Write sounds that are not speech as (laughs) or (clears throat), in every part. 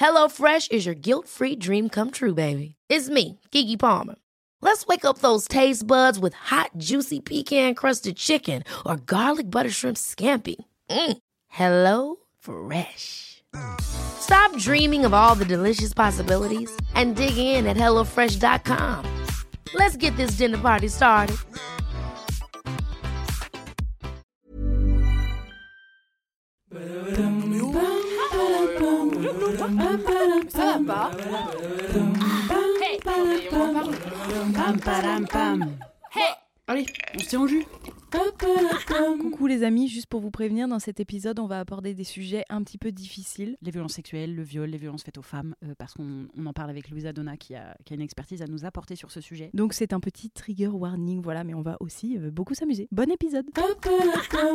HelloFresh is your guilt-free dream come true, baby. It's me, Gigi Palmer. Let's wake up those taste buds with hot, juicy pecan-crusted chicken or garlic butter shrimp scampi. Mm. Hello Fresh. Stop dreaming of all the delicious possibilities and dig in at HelloFresh.com. Let's get this dinner party started. Va pas Pam, padam, pam. Allez, on se tient au jus. Coucou les amis, juste pour vous prévenir, dans cet épisode, on va aborder des sujets un petit peu difficiles. Les violences sexuelles, le viol, les violences faites aux femmes, euh, parce qu'on on en parle avec Louisa Donna qui a, qui a une expertise à nous apporter sur ce sujet. Donc c'est un petit trigger warning, voilà, mais on va aussi euh, beaucoup s'amuser. Bon épisode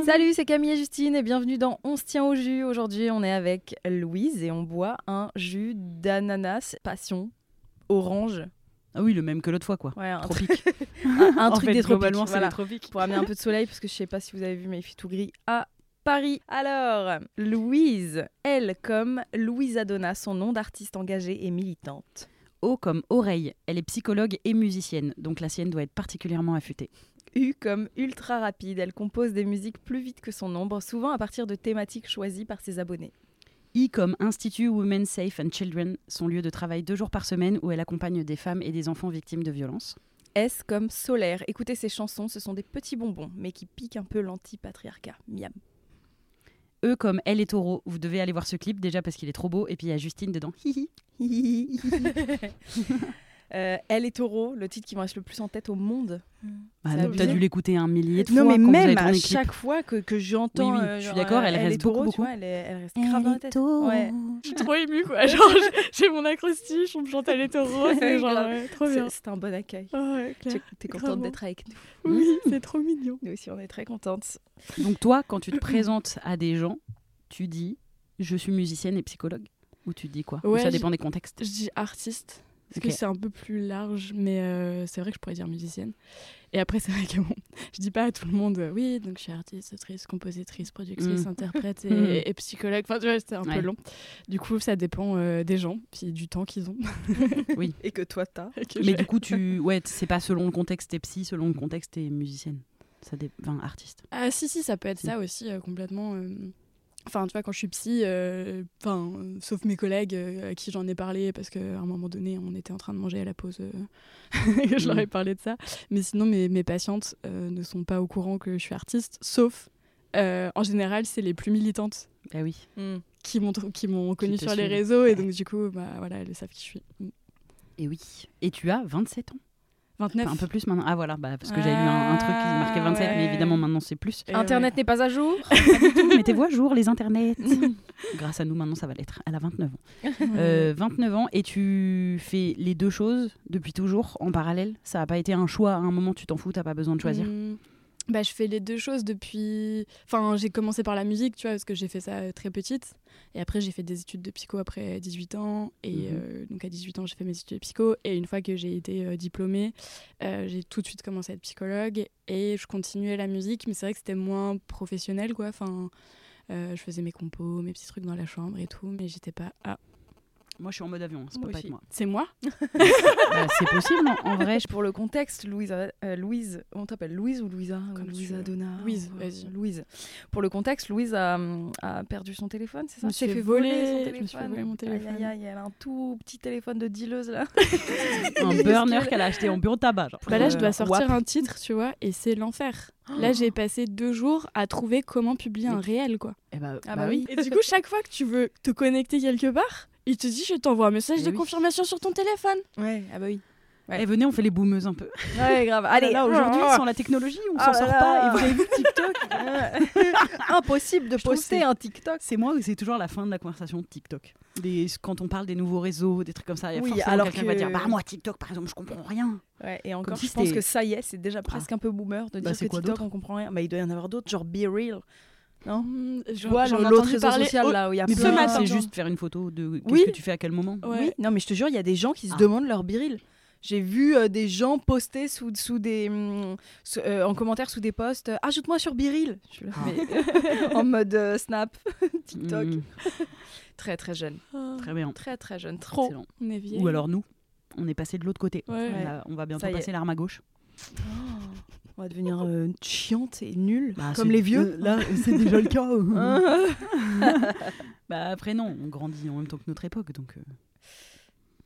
Salut, c'est Camille et Justine et bienvenue dans On se tient au jus. Aujourd'hui, on est avec Louise et on boit un jus d'ananas, passion, orange. Ah oui, le même que l'autre fois, quoi. Ouais, un, Tropique. (laughs) un, truc fait, des tropiques. globalement, voilà. pour amener un peu de soleil parce que je sais pas si vous avez vu mais il fait tout gris à Paris. Alors, Louise, elle comme Louisa Donna, son nom d'artiste engagée et militante. O comme oreille. Elle est psychologue et musicienne, donc la sienne doit être particulièrement affûtée. U comme ultra rapide, elle compose des musiques plus vite que son nombre, souvent à partir de thématiques choisies par ses abonnés. I comme Institut Women Safe and Children, son lieu de travail deux jours par semaine où elle accompagne des femmes et des enfants victimes de violences. S comme solaire, écoutez ses chansons, ce sont des petits bonbons, mais qui piquent un peu l'anti-patriarcat. Miam. E comme Elle est taureau, vous devez aller voir ce clip déjà parce qu'il est trop beau, et puis il y a Justine dedans. Hihi. (laughs) (laughs) Euh, elle est taureau, le titre qui me reste le plus en tête au monde. Bah, abusé. T'as dû l'écouter un millier de non, fois mais quand vous avez même à chaque fois que, que j'entends. Oui, oui, euh, je suis d'accord, elle euh, reste est taureau, beaucoup, tu vois, elle, est- elle reste grave dans la tête. Ouais. Je suis trop émue quoi. (laughs) Genre, j'ai mon acrostiche, on me chante à les taureaux, c'est genre ouais, trop C'est- bien. C'est un bon accueil. Ah ouais, clair. Tu es contente d'être avec nous. Oui, c'est trop mignon. Nous aussi, on est très contentes. Donc toi, quand tu te présentes à des gens, tu dis je suis musicienne et psychologue Ou tu dis quoi? Ou ça dépend des contextes. Je dis artiste, parce que c'est un peu plus large, mais euh, c'est vrai que je pourrais dire musicienne. Et après, c'est vrai que bon, (laughs) je dis pas à tout le monde, euh, oui, donc je suis artiste, autrice, compositrice, productrice, Mm. interprète Mm. et, et psychologue. Enfin, tu vois, c'était un Ouais. peu long. Du coup, ça dépend euh, des gens, puis du temps qu'ils ont. (laughs) Et que toi, t'as. que Mais du coup, tu (laughs) ouais, c'est pas selon le contexte, t'es psy, selon le contexte, t'es musicienne. Ça dé... Enfin, artiste. Ah si si ça peut être Si. ça aussi euh, complètement. Enfin tu vois quand je suis psy, euh, enfin euh, sauf mes collègues euh, à qui j'en ai parlé parce qu'à un moment donné on était en train de manger à la pause euh, (laughs) et je leur ai Mm. parlé de ça. Mais sinon mes, mes patientes euh, ne sont pas au courant que je suis artiste, sauf euh, en général c'est les plus militantes Ah oui. qui m'ont qui m'ont connue sur les réseaux et donc du coup bah voilà elles savent qui je suis. Mm. Et oui. Et tu as 27 ans 29. Enfin, Un peu plus maintenant. Ah voilà, bah, parce que j'avais lu un, un truc qui marquait 27, mais évidemment maintenant c'est plus. Et Internet n'est pas à jour. (laughs) Mettez-vous à jour les internets. (laughs) Grâce à nous maintenant ça va l'être. Elle a 29 ans. ouais. Euh, 29 ans et tu fais les deux choses depuis toujours en parallèle. Ça n'a pas été un choix. À un moment tu t'en fous, t'as pas besoin de choisir. Hmm. Bah, je fais les deux choses depuis. Enfin, j'ai commencé par la musique, tu vois, parce que j'ai fait ça euh, très petite. Et après, j'ai fait des études de psycho après 18 ans. Et Mhm. euh, donc, à 18 ans, j'ai fait mes études de psycho. Et une fois que j'ai été euh, diplômée, euh, j'ai tout de suite commencé à être psychologue. Et je continuais la musique, mais c'est vrai que c'était moins professionnel, quoi. Enfin, euh, je faisais mes compos, mes petits trucs dans la chambre et tout. Mais j'étais pas. Ah, Moi je suis en mode avion, hein, moi pas moi. C'est moi (laughs) Bah, c'est possible non en vrai. je- Pour le contexte, Louise, euh, Louise, on t'appelle Louise ou Louisa Comme Louisa. Donna Louise, ou, euh, vas-y. Louise. Pour le contexte, Louise a, a perdu son téléphone, c'est ça S'est fait voler, son je me suis fait voler mon Aïe, téléphone. aïe, aïe, elle a un tout petit téléphone de dealeuse là. (laughs) un burner qu'elle a acheté en bureau de tabac. genre. Bah là, je Euh, dois sortir WAP. un titre, tu vois, et c'est l'enfer. Là, j'ai passé deux jours à trouver comment publier un réel, quoi. Eh bah, Ah bah bah oui. Et du coup, chaque fois que tu veux te connecter quelque part, il te dit je t'envoie un message Eh de oui. confirmation sur ton téléphone. Ouais, ah bah oui. Ouais. Eh, venez, on fait les boumeuses un peu. Ouais, grave. (laughs) Allez, là, aujourd'hui, oh, sans la technologie, on oh s'en sort là. pas. Et vous avez vu TikTok Impossible de Je poster un TikTok. C'est moi ou c'est toujours la fin de la conversation de TikTok Des- Quand on parle des nouveaux réseaux, des trucs comme ça, il y a Oui, forcément alors quelqu'un qui va dire Bah, moi, TikTok, par exemple, je comprends rien. Ouais, et encore, si je pense que ça y est, c'est déjà presque un peu boomer de Bah, dire c'est que quoi TikTok, on comprend rien. Bah, il doit y en avoir d'autres, genre Be Real. Non j'en- vois, l'autre réseau parler. social Oh, là où il y a plein c'est juste faire une photo de qu'est-ce Oui. que tu fais à quel moment. Ouais. Oui, non, mais je te jure, il y a des gens qui se Ah. demandent leur biril. J'ai vu euh, des gens poster sous, sous des, sous- euh, en commentaire sous des posts euh, Ajoute-moi sur Biril. Je là, Ah. mais- (laughs) en mode Snap, (laughs) TikTok. Mm, (laughs) Très très jeune. Ah, très bien. Très très jeune. Trop. Ou alors nous, on est passé de l'autre côté. Ouais. On, a- on va bientôt passer l'arme à gauche. On va devenir euh, chiante et nulle, Bah, comme les vieux. (laughs) là, c'est déjà le cas. (laughs) (laughs) Bah après non, on grandit en même temps que notre époque, donc. euh,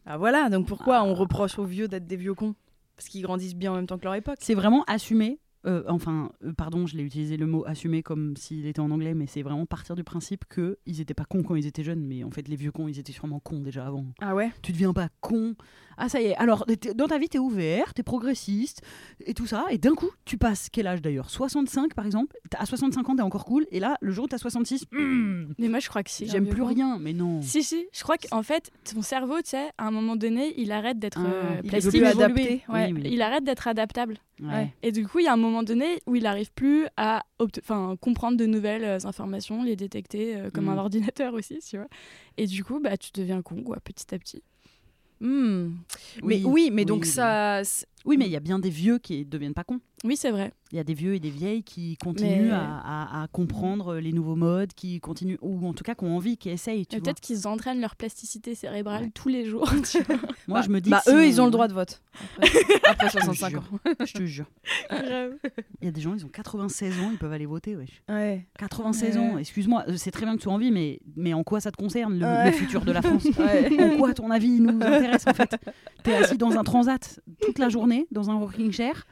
ah voilà, donc pourquoi Ah. on reproche aux vieux d'être des vieux cons? Parce qu'ils grandissent bien en même temps que leur époque. C'est vraiment assumer. Euh, enfin, euh, pardon, je l'ai utilisé le mot assumer comme s'il était en anglais, mais c'est vraiment partir du principe que ils étaient pas cons quand ils étaient jeunes, mais en fait les vieux cons, ils étaient sûrement cons déjà avant. Ah ouais? Tu deviens pas con. Ah ça y est. Alors dans ta vie t'es ouvert, t'es progressiste et tout ça, et d'un coup tu passes quel âge d'ailleurs? 65 par exemple? À 65 ans t'es encore cool, et là le jour où t'as 66, hmm, Mais moi, je crois que si. j'aime plus rien. Mais non. Si, si. Je crois qu'en fait, ton cerveau, tu sais, à un moment donné, il arrête d'être Ah, euh, plastique. adapté, ouais. oui. Il arrête d'être adaptable. Ouais. Et du coup, il y a un moment donné où il n'arrive plus à comprendre de nouvelles euh, informations, les détecter euh, comme Mm. un ordinateur (laughs) aussi, tu vois. Et du coup, bah, tu deviens con, quoi, petit à petit. Hmm. Oui, Mais oui, mais oui, donc oui. ça. Oui, mais il y a bien des vieux qui deviennent pas cons. Oui, c'est vrai. Il y a des vieux et des vieilles qui continuent Mais- à, à- à comprendre les nouveaux modes, qui continuent, ou en tout cas qui ont envie, qui essayent. Peut-être qu'ils entraînent leur plasticité cérébrale Ouais. tous les jours. (laughs) tu vois. Moi, bah, je me dis. Bah, si eux, on- ils ont le droit de vote. Après, (laughs) après Je te 65 jure. ans. Je te jure. Il y a des gens, ils ont 96 ans, ils peuvent aller voter. wesh. Ouais. 96 Ouais. ans, excuse-moi, c'est très bien que tu aies envie, mais, mais en quoi ça te concerne, le, Ouais. le futur de la France? (laughs) Ouais. En quoi, ton avis, nous intéresse en fait? T'es assis dans un transat toute la journée, dans un rocking chair,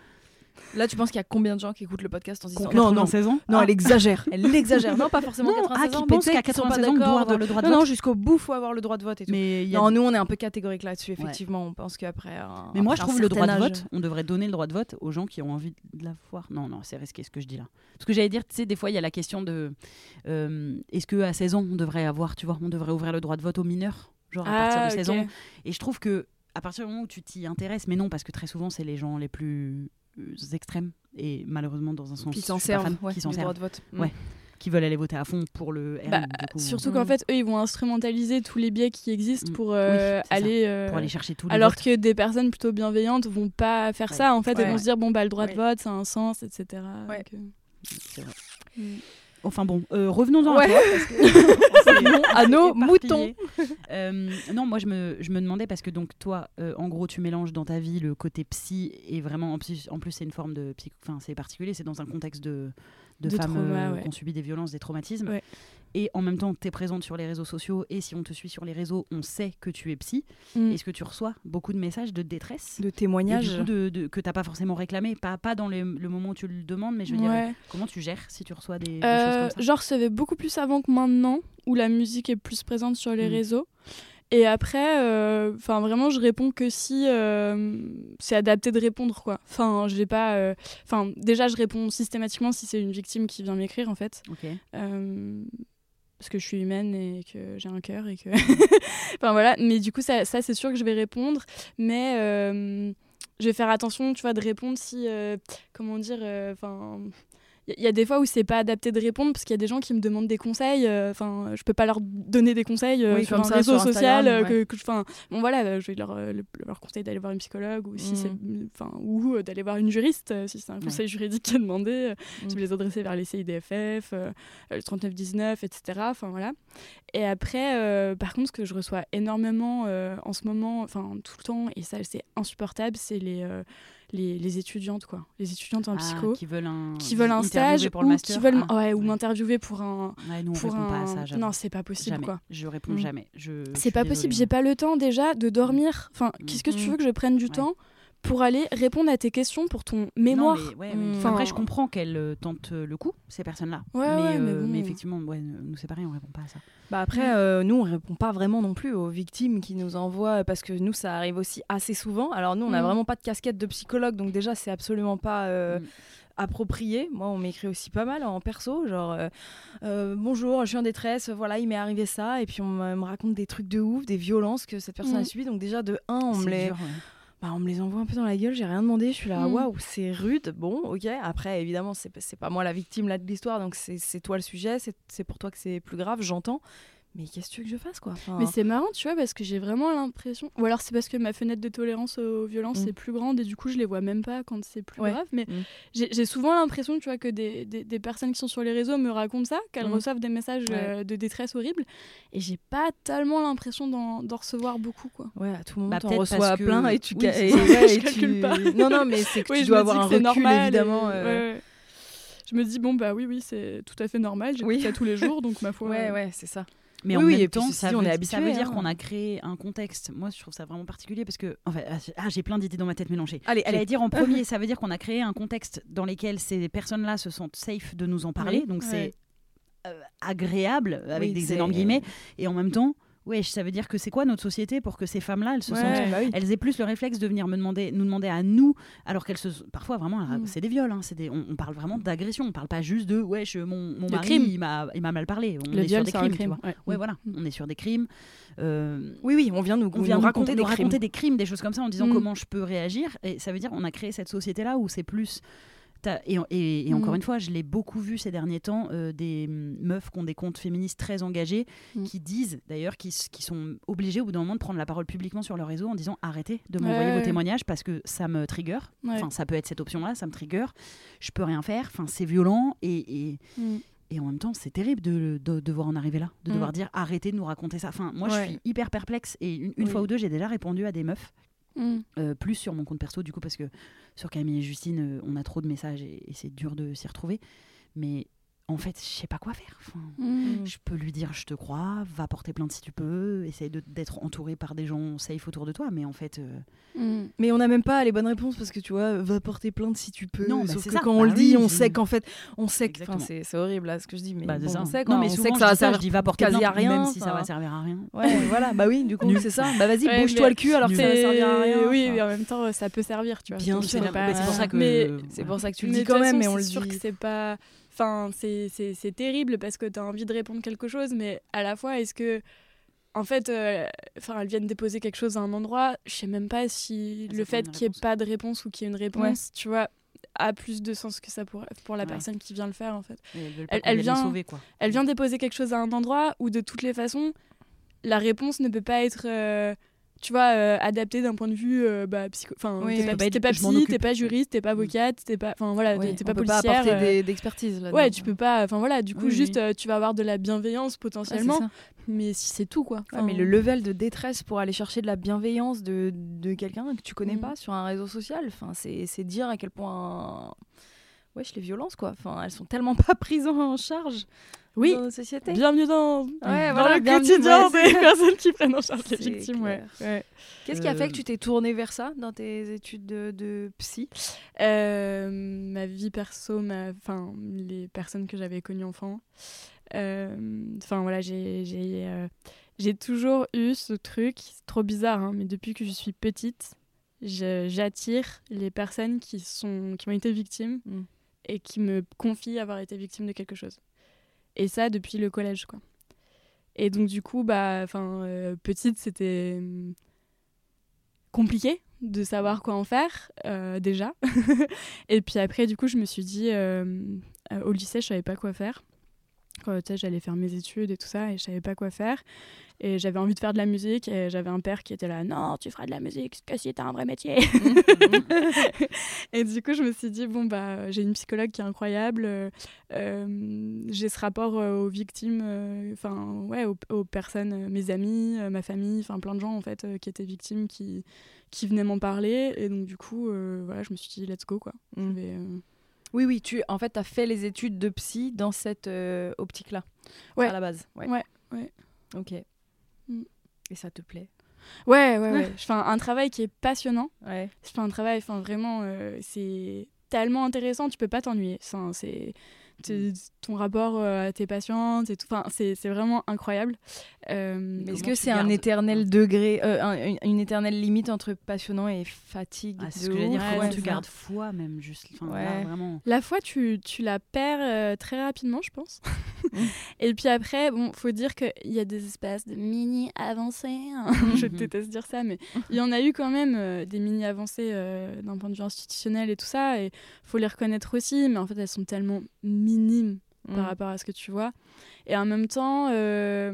Là, tu penses qu'il y a combien de gens qui écoutent le podcast en se disant non, non, 96 ans non, Ah. elle exagère, elle exagère. Non, pas forcément Non, 96 ah, ans, qui mais pensent tu sais, qu'à qui sont pas 96 ans, doit avoir de- le droit de Non, non, vote. jusqu'au bout, faut avoir le droit de vote et tout. Mais y a Non, nous, on est un peu catégorique là-dessus, effectivement. On pense qu'après. un- Mais moi, après je trouve le droit de vote, on devrait donner le droit de vote aux gens qui ont envie de l'avoir. Non, non, c'est risqué ce que je dis là. Ce que j'allais dire, tu sais, des fois, il y a la question de euh, est-ce qu'à 16 ans, on devrait avoir, tu vois, on devrait ouvrir le droit de vote aux mineurs, genre à partir de 16 ok. ans. Et je trouve que à partir du moment où tu t'y intéresses, mais non, parce que très souvent, c'est les gens les plus euh, extrêmes et malheureusement dans un sens Qui s'en servent, fan, ouais, qui s'en du droit servent, de vote. Ouais. qui veulent aller voter à fond pour le RN, Bah, coup, Surtout Mm. qu'en fait, eux, ils vont instrumentaliser tous les biais qui existent Mm. pour euh, Oui, aller. euh, pour aller chercher les alors votes. que des personnes plutôt bienveillantes vont pas faire Ouais. ça. En fait, Ouais. elles vont se dire bon, bah, le droit Ouais. de vote, ça a un sens, etc. Donc, euh, vrai. mm. Enfin bon, euh, revenons-en Ouais. à toi. Parce que on s'est- à nos moutons. Euh, non, moi je me, je me demandais parce que donc toi, euh, en gros, tu mélanges dans ta vie le côté psy et vraiment en plus, en plus c'est une forme de psy, enfin c'est particulier, c'est dans un contexte de de, De femmes trauma, ouais. qui ont subi des violences, des traumatismes. Ouais. Et en même temps, tu es présente sur les réseaux sociaux et si on te suit sur les réseaux, on sait que tu es psy. Mm. Est-ce que tu reçois beaucoup de messages de détresse De témoignages. coup, de, de- que t'as pas forcément réclamé, pas, pas dans le, le moment où tu le demandes, mais je veux dire, comment tu gères si tu reçois des, des Euh, choses comme ça? J'en recevais beaucoup plus avant que maintenant, où la musique est plus présente sur les Mm. réseaux. Et après, euh, vraiment, je réponds que si euh, c'est adapté de répondre, quoi. Enfin, j'ai pas. euh, Enfin, déjà, je réponds systématiquement si c'est une victime qui vient m'écrire, en fait. Ok. Parce que je suis humaine et que j'ai un cœur et que. (laughs) enfin voilà. Mais du coup, ça, ça c'est sûr que je vais répondre. Mais euh, je vais faire attention, tu vois, de répondre si. euh, comment dire. euh, Enfin. Il y a des fois où c'est pas adapté de répondre parce qu'il y a des gens qui me demandent des conseils. euh, Enfin, je peux pas leur donner des conseils euh, Oui, sur un ça, réseau sur social. Euh, que, enfin, bon voilà, euh, je vais leur, euh, le- leur conseiller d'aller voir une psychologue ou si Mhm. c'est, enfin, ou euh, d'aller voir une juriste euh, si c'est un Ouais. conseil juridique qui est demandé. euh, Mhm. Je vais les adresser vers les CIDFF, euh, le 3919, etc. Enfin voilà. Et après, euh, par contre, ce que je reçois énormément euh, en ce moment, enfin tout le temps, et ça c'est insupportable, c'est les, euh, les, les étudiantes quoi, les étudiantes en Ah, psycho qui veulent un, qui veulent un stage pour le ou master. qui veulent Ah, ouais, ou ouais. m'interviewer pour un Ouais, nous on pour répond pas à un ça. j'avoue. non c'est pas possible jamais. quoi Je réponds Mm. jamais. Je, c'est pas désolée, possible j'ai pas le temps déjà de dormir enfin Mm. qu'est-ce que tu Mm. veux que je prenne du temps pour aller répondre à tes questions pour ton mémoire. Non, mais, ouais, mais- enfin, Après, je comprends qu'elles euh, tentent euh, le coup, ces personnes-là. Ouais, mais, ouais, mais euh, bon. effectivement, ouais, nous, c'est pareil, on répond pas à ça. Bah après, euh, nous, on répond pas vraiment non plus aux victimes qui nous envoient, parce que nous, ça arrive aussi assez souvent. Alors nous, on n'a Mm. vraiment pas de casquette de psychologue, donc déjà, c'est absolument pas euh, Mm. approprié. Moi, on m'écrit aussi pas mal en perso, genre euh, euh, bonjour, je suis en détresse, voilà, il m'est arrivé ça, et puis on me raconte des trucs de ouf, des violences que cette personne a Mm. subies. Donc déjà, de un, on C'est me les, dur, ouais. Bah, on me les envoie un peu dans la gueule, j'ai rien demandé, je suis là, Mm. waouh, c'est rude, bon, ok. Après, évidemment, c'est pas moi la victime là de l'histoire, donc c'est toi le sujet, c'est c'est pour toi que c'est plus grave, j'entends. Mais qu'est-ce que tu veux que je fasse, quoi Enfin, Mais c'est marrant, tu vois, parce que j'ai vraiment l'impression. Ou alors c'est parce que ma fenêtre de tolérance aux violences Mm. est plus grande et du coup je les vois même pas quand c'est plus Ouais. grave. Mais Mm. j'ai j'ai souvent l'impression, tu vois, que des, des, des personnes qui sont sur les réseaux me racontent ça, qu'elles Mm. reçoivent des messages Ouais. euh, de détresse horribles. Et j'ai pas tellement l'impression d'en recevoir beaucoup, quoi. Ouais, à tout moment, Bah, t'en reçois que- plein et tu oui, et- ouais, (laughs) tu- pas. (laughs) Non, non, mais c'est que Oui, tu dois avoir un recul, normal et- évidemment. euh, ouais, ouais. Je me dis, bon, bah oui, oui, c'est tout à fait normal. J'écoute Oui. ça tous les jours, donc ma (laughs) foi. Ouais, euh, ouais, c'est ça. Mais Oui, en oui, même temps, ça on veut, est ça habitué, veut dire hein. qu'on a créé un contexte. Moi, je trouve ça vraiment particulier parce que, en fait, ah, j'ai- ah, j'ai plein d'idées dans ma tête mélangées. Allez, allez. dire en (laughs) premier, ça veut dire qu'on a créé un contexte dans lequel ces personnes-là se sentent safe de nous en parler. Oui. Donc Ouais. c'est euh, agréable avec Oui, des énormes guillemets. Et en même temps, ouais, ça veut dire que c'est quoi notre société pour que ces femmes-là, elles se Ouais, sentent bah oui. elles aient plus le réflexe de venir me demander, nous demander à nous, alors qu'elles se, parfois vraiment, Mm. c'est des viols, hein, c'est des, on, on parle vraiment d'agression, on parle pas juste de, ouais, je, mon, mari, crime. il m'a, il m'a mal parlé, on Le est sur viol, des c'est un crimes, tu crime. vois. ouais. Ouais, voilà, Mm. on est sur des crimes. euh, Oui, oui, on vient nous, on vient nous des crimes. raconter des crimes, des choses comme ça, en disant Mm. comment je peux réagir. Et ça veut dire, on a créé cette société-là où c'est plus. Et, et- et encore Mm. une fois, je l'ai beaucoup vu ces derniers temps, euh, des mm, meufs qui ont des comptes féministes très engagés, Mm. qui disent d'ailleurs, qui, qui sont obligés au bout d'un moment de prendre la parole publiquement sur leur réseau en disant arrêtez de m'envoyer Ouais, vos ouais. témoignages parce que ça me trigger. Ouais. Enfin, ça peut être cette option-là, ça me trigger. Je peux rien faire. Enfin, c'est violent et, et, et en même temps, c'est terrible de, de devoir en arriver là, de devoir dire arrêtez de nous raconter ça. Enfin, moi, Ouais. je suis hyper perplexe et une, une Oui. fois ou deux, j'ai déjà répondu à des meufs, Mm. euh, plus sur mon compte perso du coup, parce que sur Camille et Justine, euh, on a trop de messages et, et c'est dur de s'y retrouver. Mais en fait, je sais pas quoi faire. Enfin, Mm. je peux lui dire je te crois, va porter plainte si tu peux, essaye d'être entouré par des gens safe autour de toi, mais en fait, euh, Mm. Mais on n'a même pas les bonnes réponses parce que tu vois, va porter plainte si tu peux. Non, bah, Sauf c'est que ça. quand on Bah le dit, oui, on sait qu'en fait, on sait que. c'est c'est horrible là ce que je dis, mais bah, bon, on sait quoi. non, mais on souvent, sait que ça va servir je dis va porter quasi plainte, à rien. même si ça va servir à rien. Ouais, (laughs) voilà, bah oui, du coup, c'est ça. Bah vas-y, Ouais, bouge-toi le cul alors que ça va servir à rien. Oui, mais en même temps, ça peut servir, tu vois. Bien sûr. c'est pas- Mais c'est pour ça que C'est pour ça que tu le dis quand même, mais on le c'est sûr dit. que c'est pas. Enfin, c'est- c'est c'est terrible parce que tu as envie de répondre quelque chose, mais à la fois, est-ce que. En fait, euh, enfin, elles viennent déposer quelque chose à un endroit. Je sais même pas si Elles le fait qu'il n'y ait pas de réponse ou qu'il y ait une réponse, tu vois, a plus de sens que ça pour, pour la Ouais. personne qui vient le faire, en fait. Elles vient- sauver, quoi. Elle vient déposer quelque chose à un endroit où, de toutes les façons, la réponse ne peut pas être. euh, tu vois, euh, adaptée d'un point de vue euh, bah, psycho. Enfin, Oui, t'es oui. pas, Bah, t'es pas m'en psy, t'es pas juriste, t'es pas avocate, t'es pas. Enfin voilà, Ouais, t'es pas peut pas policière. apporter euh, des- d'expertise là. Ouais, tu peux pas. Enfin voilà, du coup, Oui, juste oui. euh, tu vas avoir de la bienveillance potentiellement, mais si c'est tout quoi. Ouais, mais le level de détresse pour aller chercher de la bienveillance de, de quelqu'un que tu connais Mm. pas sur un réseau social, enfin, c'est c'est dire à quel point. Wesh, les violences, quoi. Enfin, elles sont tellement pas (laughs) prises en charge Oui. dans notre société. Bienvenue dans, Ouais, dans voilà, le quotidien ouais, des personnes qui prennent en charge les victimes. Ouais. Qu'est-ce qui a fait que tu t'es tournée vers ça dans tes études de, de psy? Euh, ma vie perso, ma... enfin, les personnes que j'avais connues enfant. Euh, Enfin voilà, j'ai j'ai, euh, toujours eu ce truc, c'est trop bizarre, hein, mais depuis que je suis petite, j'attire les personnes qui, sont, qui ont été victimes Mm. Et qui me confient avoir été victime de quelque chose. Et ça depuis le collège, quoi. Et donc du coup, bah, enfin, euh, petite, c'était hum, compliqué de savoir quoi en faire euh, déjà. (laughs) et puis après, du coup, je me suis dit, euh, au lycée, je savais pas quoi faire. Quand, j'allais faire mes études et tout ça, et je savais pas quoi faire. Et j'avais envie de faire de la musique, et j'avais un père qui était là, non, tu feras de la musique, que si t'as un vrai métier. (laughs) et du coup, je me suis dit, bon, bah, j'ai une psychologue qui est incroyable, euh, euh, j'ai ce rapport euh, aux victimes, euh, enfin, ouais, aux, aux personnes, mes amis, ma famille, enfin, plein de gens, en fait, euh, qui étaient victimes, qui, qui venaient m'en parler. Et donc, du coup, voilà, je me suis dit, let's go, quoi. Je vais, Oui, oui, tu en fait, as fait les études de psy dans cette euh, optique-là, Ouais. à la base. Ouais, Ouais, ouais. Ok. Mm. Et ça te plaît? Ouais, ouais, ouais. (laughs) je fais un, travail qui est passionnant. Ouais. Je fais un travail, enfin vraiment, c'est tellement intéressant, tu peux pas t'ennuyer. c'est. Ton rapport euh, à tes patientes et tout. Enfin, c'est vraiment incroyable. Euh, Est-ce que c'est un éternel degré, euh, une, éternelle limite entre passionnant et fatigue ah, C'est ce que j'allais dire. Comment tu gardes foi même juste. vraiment. La foi, tu, tu la perds très rapidement, je pense. (laughs) Et puis après, bon, faut dire qu'il y a des espèces de mini avancées. Hein. (laughs) je déteste dire ça, mais il y en a eu quand même des mini avancées d'un point de vue institutionnel et tout ça. Et faut les reconnaître aussi, mais en fait, elles sont tellement minime par mm. rapport à ce que tu vois. Et en même temps, euh,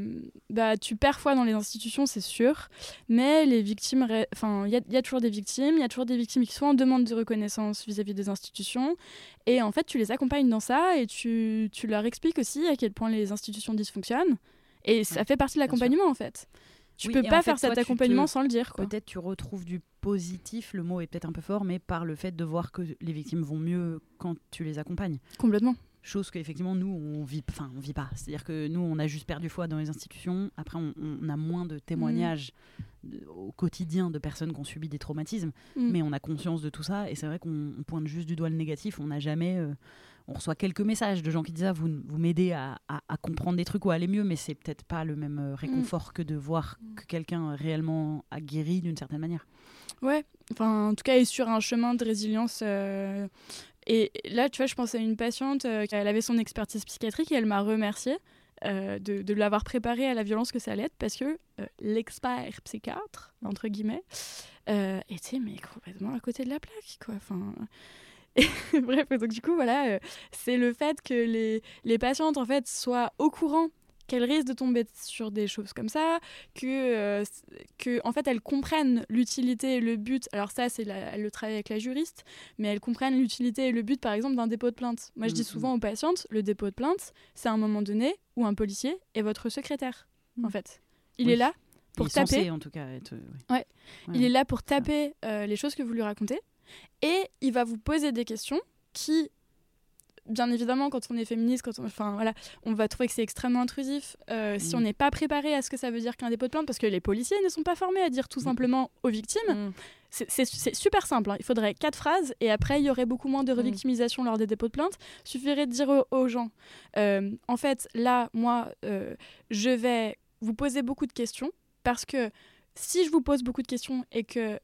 bah, tu perds foi dans les institutions, c'est sûr, mais les victimes, enfin, il y, a toujours des victimes, il y a toujours des victimes qui sont en demande de reconnaissance vis-à-vis des institutions, et en fait, tu les accompagnes dans ça et tu, tu, leur expliques aussi à quel point les institutions dysfonctionnent, et ça fait partie de l'accompagnement en fait. Tu peux pas faire cet accompagnement sans le dire. Peut-être tu retrouves du positif, le mot est peut-être un peu fort, mais par le fait de voir que les victimes vont mieux quand tu les accompagnes. Complètement. Chose qu'effectivement, nous, on vit, enfin, on vit pas. C'est-à-dire que nous, on a juste perdu foi dans les institutions. Après, on, a moins de témoignages au quotidien de personnes qui ont subi des traumatismes, mm. mais on a conscience de tout ça. Et c'est vrai qu'on pointe juste du doigt le négatif. On n'a jamais. Euh, on reçoit quelques messages de gens qui disent ah, vous, vous m'aidez à, comprendre des trucs ou à aller mieux, mais c'est peut-être pas le même euh, réconfort que de voir que quelqu'un réellement a guéri d'une certaine manière. Ouais, enfin, en tout cas, est sur un chemin de résilience euh, et là, tu vois, je pensais à une patiente, euh, elle avait son expertise psychiatrique et elle m'a remercié euh, de, l'avoir préparée à la violence que ça allait être parce que euh, l'expert psychiatre, entre guillemets, était mais complètement à côté de la plaque, quoi. Enfin. (laughs) Bref, donc du coup, voilà, c'est le fait que les, les patientes, en fait, soient au courant qu'elles risquent de tomber sur des choses comme ça, que, euh, que en fait elles comprennent l'utilité et le but. Alors ça, c'est le travail avec la juriste, mais elles comprennent l'utilité et le but, par exemple, d'un dépôt de plainte. Moi, je dis mm, souvent mm. aux patientes, le dépôt de plainte, c'est un moment donné où un policier est votre secrétaire, en mm. fait. Il est là pour taper. en tout cas. ouais. Il est là pour taper euh, les choses que vous lui racontez, et il va vous poser des questions qui bien évidemment, quand on est féministe, quand on, enfin, voilà, on va trouver que c'est extrêmement intrusif euh, si on mm. n'est pas préparé à ce que ça veut dire qu'un dépôt de plainte, parce que les policiers ne sont pas formés à dire tout mm. simplement aux victimes. Mm. C'est super simple. Hein. Il faudrait quatre phrases et après, il y aurait beaucoup moins de revictimisation lors des dépôts de plainte. Il suffirait de dire aux, gens euh, en fait, là, moi, euh, je vais vous poser beaucoup de questions parce que si je vous pose beaucoup de questions et que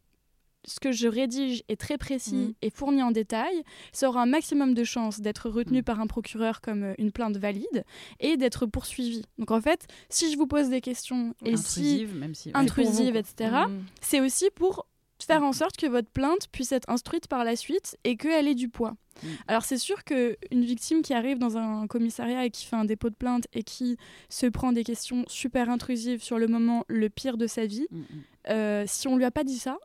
ce que je rédige est très précis mm. et fourni en détail, ça aura un maximum de chances d'être retenu mm. par un procureur comme euh, une plainte valide et d'être poursuivi. Donc en fait, si je vous pose des questions et intrusives, si, même si, intrusives, etc., mm. c'est aussi pour faire en sorte que votre plainte puisse être instruite par la suite et qu'elle ait du poids. Mm. Alors c'est sûr qu'une victime qui arrive dans un commissariat et qui fait un dépôt de plainte et qui se prend des questions super intrusives sur le moment le pire de sa vie, mm, mm. Euh, si on lui a pas dit ça,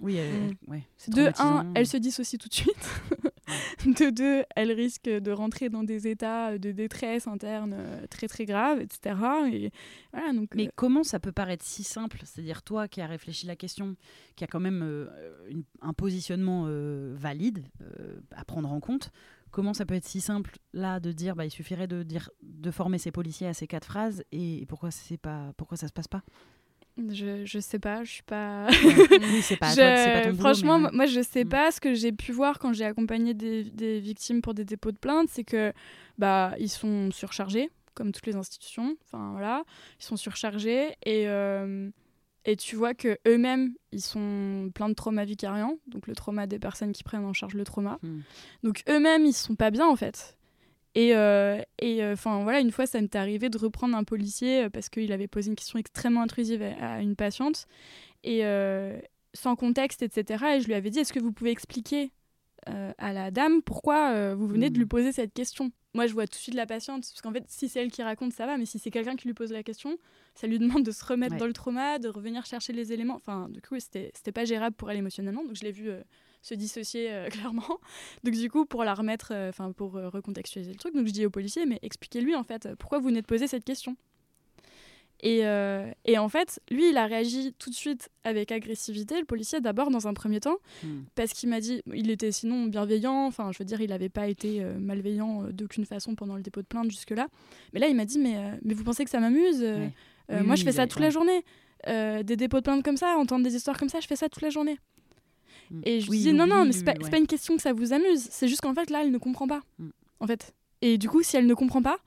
oui, (laughs) de un, elle se dissocie tout de suite. (laughs) (laughs) de deux, elle risque de rentrer dans des états de détresse interne euh, très très graves, etc. Et, voilà, donc, Mais euh, comment ça peut paraître si simple? C'est-à-dire toi qui as réfléchi la question, qui a quand même un positionnement valide à prendre en compte, comment ça peut être si simple là de dire bah, il suffirait de dire de former ces policiers à ces quatre phrases et pourquoi c'est pas pourquoi ça se passe pas? Je, je sais pas, je suis pas. (laughs) oui, c'est pas, pas, ton Franchement, moi je sais mm. pas. Ce que j'ai pu voir quand j'ai accompagné des, des, victimes pour des dépôts de plainte, c'est que bah ils sont surchargés, comme toutes les institutions. Enfin voilà, ils sont surchargés et euh, et tu vois que eux-mêmes ils sont pleins de traumas vicariants, donc le trauma des personnes qui prennent en charge le trauma. Mm. Donc eux-mêmes ils sont pas bien en fait. Et euh, euh, enfin voilà, une fois, ça m'est arrivé de reprendre un policier euh, parce qu'il avait posé une question extrêmement intrusive à, une patiente et sans contexte, etc. Et je lui avais dit, est-ce que vous pouvez expliquer à la dame pourquoi vous venez de lui mmh. poser cette question? Moi, je vois tout de suite la patiente parce qu'en fait, si c'est elle qui raconte, ça va, mais si c'est quelqu'un qui lui pose la question, ça lui demande de se remettre dans le trauma, de revenir chercher les éléments. Enfin, du coup, c'était pas gérable pour elle émotionnellement, donc je l'ai vu se dissocier euh, (laughs) clairement. Donc du coup, pour la remettre, euh, enfin pour euh, recontextualiser le truc, donc je dis au policier, mais expliquez-lui en fait pourquoi vous venez de poser cette question. Et, et, en fait, lui, il a réagi tout de suite avec agressivité, le policier d'abord dans un premier temps, hmm. parce qu'il m'a dit, il était sinon bienveillant, enfin je veux dire, il n'avait pas été malveillant d'aucune façon pendant le dépôt de plainte jusque-là. Mais là, il m'a dit, mais, mais vous pensez que ça m'amuse Moi, je fais ça toute la journée. des dépôts de plaintes comme ça, entendre des histoires comme ça, je fais ça toute la journée. Mm. Et je Oui, lui dis non, non, mais c'est pas, ouais. pas une question que ça vous amuse. C'est juste qu'en fait, là, elle ne comprend pas. Mm. En fait. Et du coup, si elle ne comprend pas,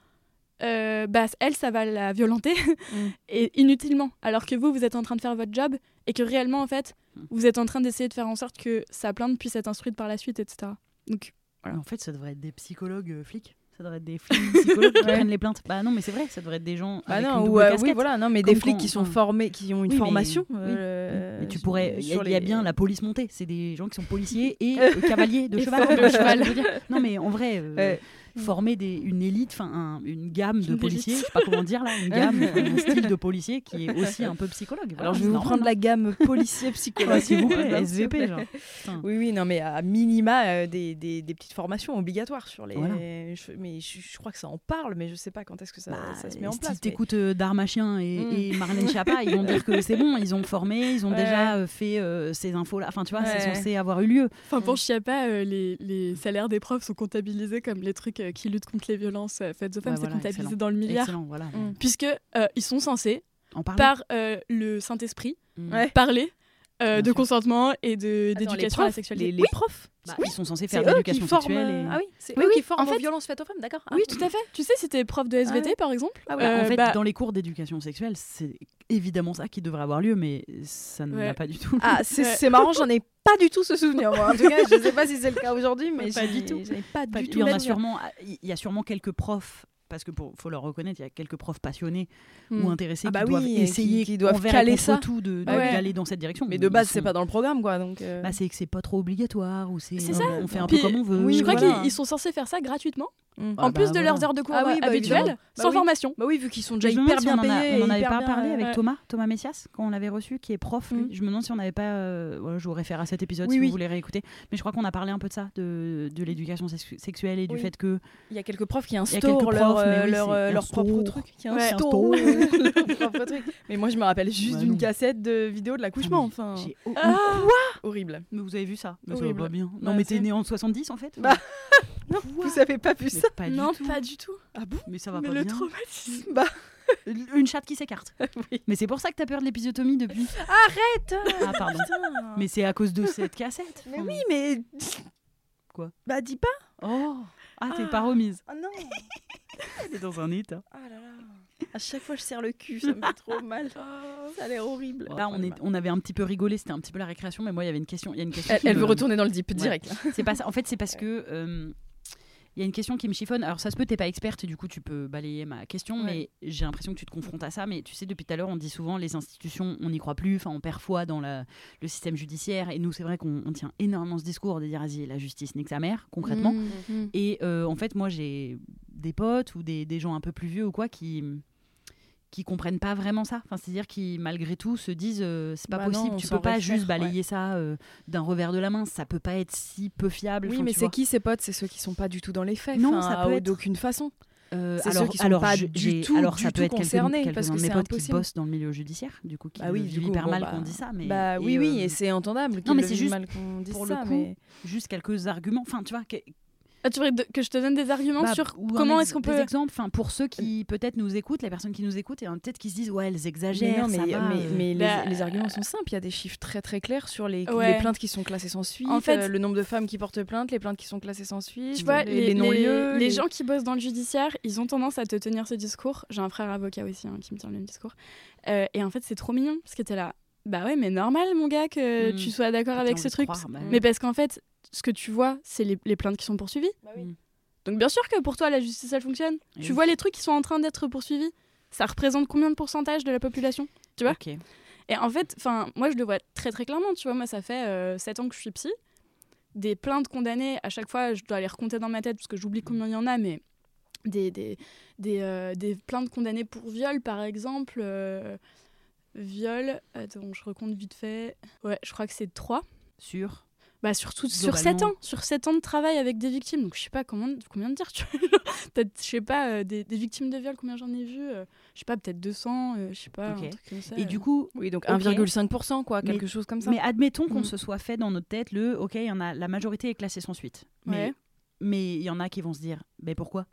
euh, bah, elle, ça va la violenter (laughs) Mm. et inutilement. Alors que vous, vous êtes en train de faire votre job et que réellement, en fait, Mm. vous êtes en train d'essayer de faire en sorte que sa plainte puisse être instruite par la suite, etc. Donc, En fait, ça devrait être des psychologues euh, flics. Ça devrait être des flics (laughs) psychologues qui prennent les plaintes. Bah non, mais c'est vrai, ça devrait être des gens Bah avec non, une ou, euh, oui, voilà, non, mais des flics quand- qui sont formés, qui ont une oui, mais- formation. oui. euh, Mais tu pourrais, il y, a- y bien la police montée. C'est des gens qui sont policiers (laughs) et euh, cavaliers de Et cheval. forts de Enfin, cheval. je veux dire. Non, mais en vrai, euh, former des, une élite, enfin un- une gamme de policiers, je sais pas comment dire là, une gamme, (laughs) un style de policier qui est aussi un peu psychologue. Alors je vais vous prendre hein. la gamme policier psychologue. S'il vous plaît, SVP, genre. Oui, oui, non, mais à minima, des petites formations obligatoires sur les. Je- mais je, je crois que ça en parle, mais je sais pas quand est-ce que ça, Bah, ça se met en si place. mais- t'écoutes euh, Darmachien et, Mm. et Marlène (laughs) Schiappa, ils vont dire que c'est bon, ils ont formé, ils ont Ouais. déjà euh, fait euh, ces infos-là. Enfin, tu vois, c'est censé avoir eu lieu. Enfin, pour Mm. Chiappa, euh, les, les salaires des profs sont comptabilisés comme les trucs euh, qui luttent contre les violences faites aux femmes, Ouais, c'est voilà, comptabilisé excellent. dans le milliard. Voilà. Mm. Puisque euh, ils sont censés, En par euh, le Saint-Esprit, parler euh, de sûr. consentement et d'éducation à la sexualité. Les, les Oui, profs Bah, Oui. Ils sont censés C'est faire de l'éducation sexuelle. et- Ah oui, c'est Oui, eux oui, qui forment en fait- aux violences faites aux femmes, d'accord Ah. Oui, tout à fait. Tu sais, si t'es prof de SVT, par exemple, Ah ouais. En euh, fait, bah, dans les cours d'éducation sexuelle, c'est évidemment ça qui devrait avoir lieu, mais ça ne Ouais. l'a pas du tout. Ah, c'est marrant, j'en ai pas du tout ce souvenir. Moi. En tout cas, je sais pas si c'est le cas aujourd'hui, (laughs) mais pas j'en du ai- tout. pas Pas- du il tout. y en le a sûrement, il y a sûrement quelques profs. Parce que pour, faut leur reconnaître, il y a quelques profs passionnés hmm. ou intéressés Ah bah qui oui, doivent qui- essayer, qui doivent caler ça. tout de, de- Bah ouais. d'aller dans cette direction. Mais de base, sont- c'est pas dans le programme, quoi. Donc, euh, Bah, c'est que c'est pas trop obligatoire ou c'est C'est on, ça. on fait un Puis, peu comme on veut. oui, je crois voilà. qu'ils ils sont censés faire ça gratuitement, mm. Ah en bah plus de voilà. leurs heures de cours Ah oui, bah habituelles. Bah sans formation. Bah oui, vu qu'ils sont déjà hyper bien payés. On en et avait pas parlé euh, avec. Thomas, Thomas Messias, quand on l'avait reçu, qui est prof. lui. Mm. Je me demande si on n'avait pas. euh, je vous réfère à cet épisode si vous voulez réécouter. Mais je crois qu'on a parlé un peu de ça, de, de l'éducation sexu- sexuelle et du fait que. Il y a quelques profs qui instaurent euh, oui, leur, c'est euh, un leur propre truc. Qui Ouais. (laughs) (laughs) propre truc. Mais moi, je me rappelle juste Bah d'une cassette de vidéo de l'accouchement. Ah, Enfin, j'ai- Ah horrible. Mais vous avez vu ça? Mais ça va pas bien. Non, Bah, mais t'es né en 70 en fait? Bah, Non, vous avez pas vu ça? pas non, du tout. pas du tout. Ah bon? Mais ça va Mais pas le bien. traumatisme. Bah, Une chatte qui s'écarte. (laughs) oui. Mais c'est pour ça que t'as peur de l'épisiotomie depuis. Arrête Ah, pardon. Putain. Mais c'est à cause de cette cassette. Mais oui, mais. Quoi? Bah, dis pas. Oh Ah, t'es Ah. pas remise. Oh non (laughs) T'es dans un état. Ah là là. À chaque fois, je serre le cul, ça me fait trop mal. (laughs) Ça a l'air horrible. Là, on, est, on avait un petit peu rigolé, c'était un petit peu la récréation, mais moi, il y avait une question. Il y a une question Elle, elle me- veut retourner dans le deep Ouais. direct. C'est pas ça. En fait, c'est parce (laughs) que euh, il y a une question qui me chiffonne. Alors, ça se peut, t'es pas experte, du coup, tu peux balayer ma question, Ouais. mais j'ai l'impression que tu te confrontes à ça. Mais tu sais, depuis tout à l'heure, on dit souvent les institutions, on n'y croit plus. Enfin, on perd foi dans la- le système judiciaire. Et nous, c'est vrai qu'on on tient énormément ce discours de dire, vas-y, la justice nique sa mère, concrètement. Mm, mm. Et euh, en fait, moi, j'ai des potes ou des, des gens un peu plus vieux ou quoi qui qui comprennent pas vraiment ça. Enfin, c'est-à-dire qui, malgré tout, se disent euh, c'est pas Bah non, possible. on tu peux pas juste balayer ça euh, d'un revers de la main. Ça peut pas être si peu fiable. Oui, mais c'est qui ces potes? C'est ceux qui sont pas du tout dans les faits. Non, ça peut à- être- d'aucune façon. Euh, alors, ceux qui sont alors, pas du tout- alors du ça peut tout être quelques- concernés, quelques-uns parce que mes potes qui impossible. bossent dans le milieu judiciaire, du coup, qui Bah oui, du vivent hyper bon, mal bah, qu'on dise ça. Mais, bah et, oui, oui, euh, et c'est entendable. non, mais c'est juste mal qu'on dise pour ça, le coup, mais- juste quelques arguments. Enfin, tu vois, Ah, tu voudrais que je te donne des arguments bah, sur comment est-ce qu'on des peut. exemples, enfin, pour ceux qui peut-être nous écoutent, les personnes qui nous écoutent, et hein, peut-être qui se disent ouais, elles Mais exagèrent, non, mais, ça va. mais- euh. mais les, Bah, les arguments sont simples. Il y a des chiffres très très clairs sur les, Ouais. les plaintes qui sont classées sans suite, En fait- euh, le nombre de femmes qui portent plainte, les plaintes qui sont classées sans suite, Tu vois, les, les, les non-lieux. les gens qui bossent dans le judiciaire, ils ont tendance à te tenir ce discours. J'ai un frère avocat aussi hein, qui me tient le même discours. Euh, et en fait, c'est trop mignon parce que t'es là. Bah ouais, mais normal, mon gars, que Mm. tu sois d'accord avec ce truc. croire, bah, Mais parce qu'en fait, ce que tu vois, c'est les, les plaintes qui sont poursuivies. oui. Donc bien sûr que pour toi, la justice, elle fonctionne. Et tu oui. vois les trucs qui sont en train d'être poursuivis. Ça représente combien de pourcentage de la population tu vois? Et en fait, enfin, moi, je le vois très très clairement. Tu vois, moi, ça fait 7 ans que je suis psy. Des plaintes condamnées, à chaque fois, je dois les recompter dans ma tête parce que j'oublie combien il y en a, mais des, des, des, euh, des plaintes condamnées pour viol, par exemple. euh, viol, attends, je recompte vite fait. Ouais, je crois que c'est 3. Sur. Bah surtout sur 7 Globalement. ans, sur 7 ans de travail avec des victimes. Donc je sais pas comment, combien de dire, tu (laughs) je sais pas, euh, des, des victimes de viol, combien j'en ai vu euh, Je sais pas, peut-être 200, euh, je sais pas, Ok. un truc comme ça. Et du coup, Oui, donc Ok. 1,5%, quoi, Mais- quelque chose comme ça. mais admettons qu'on Mm. se soit fait dans notre tête le ok, il y en a, la majorité est classée sans suite. Mais Ouais. mais il y en a qui vont se dire, mais pourquoi?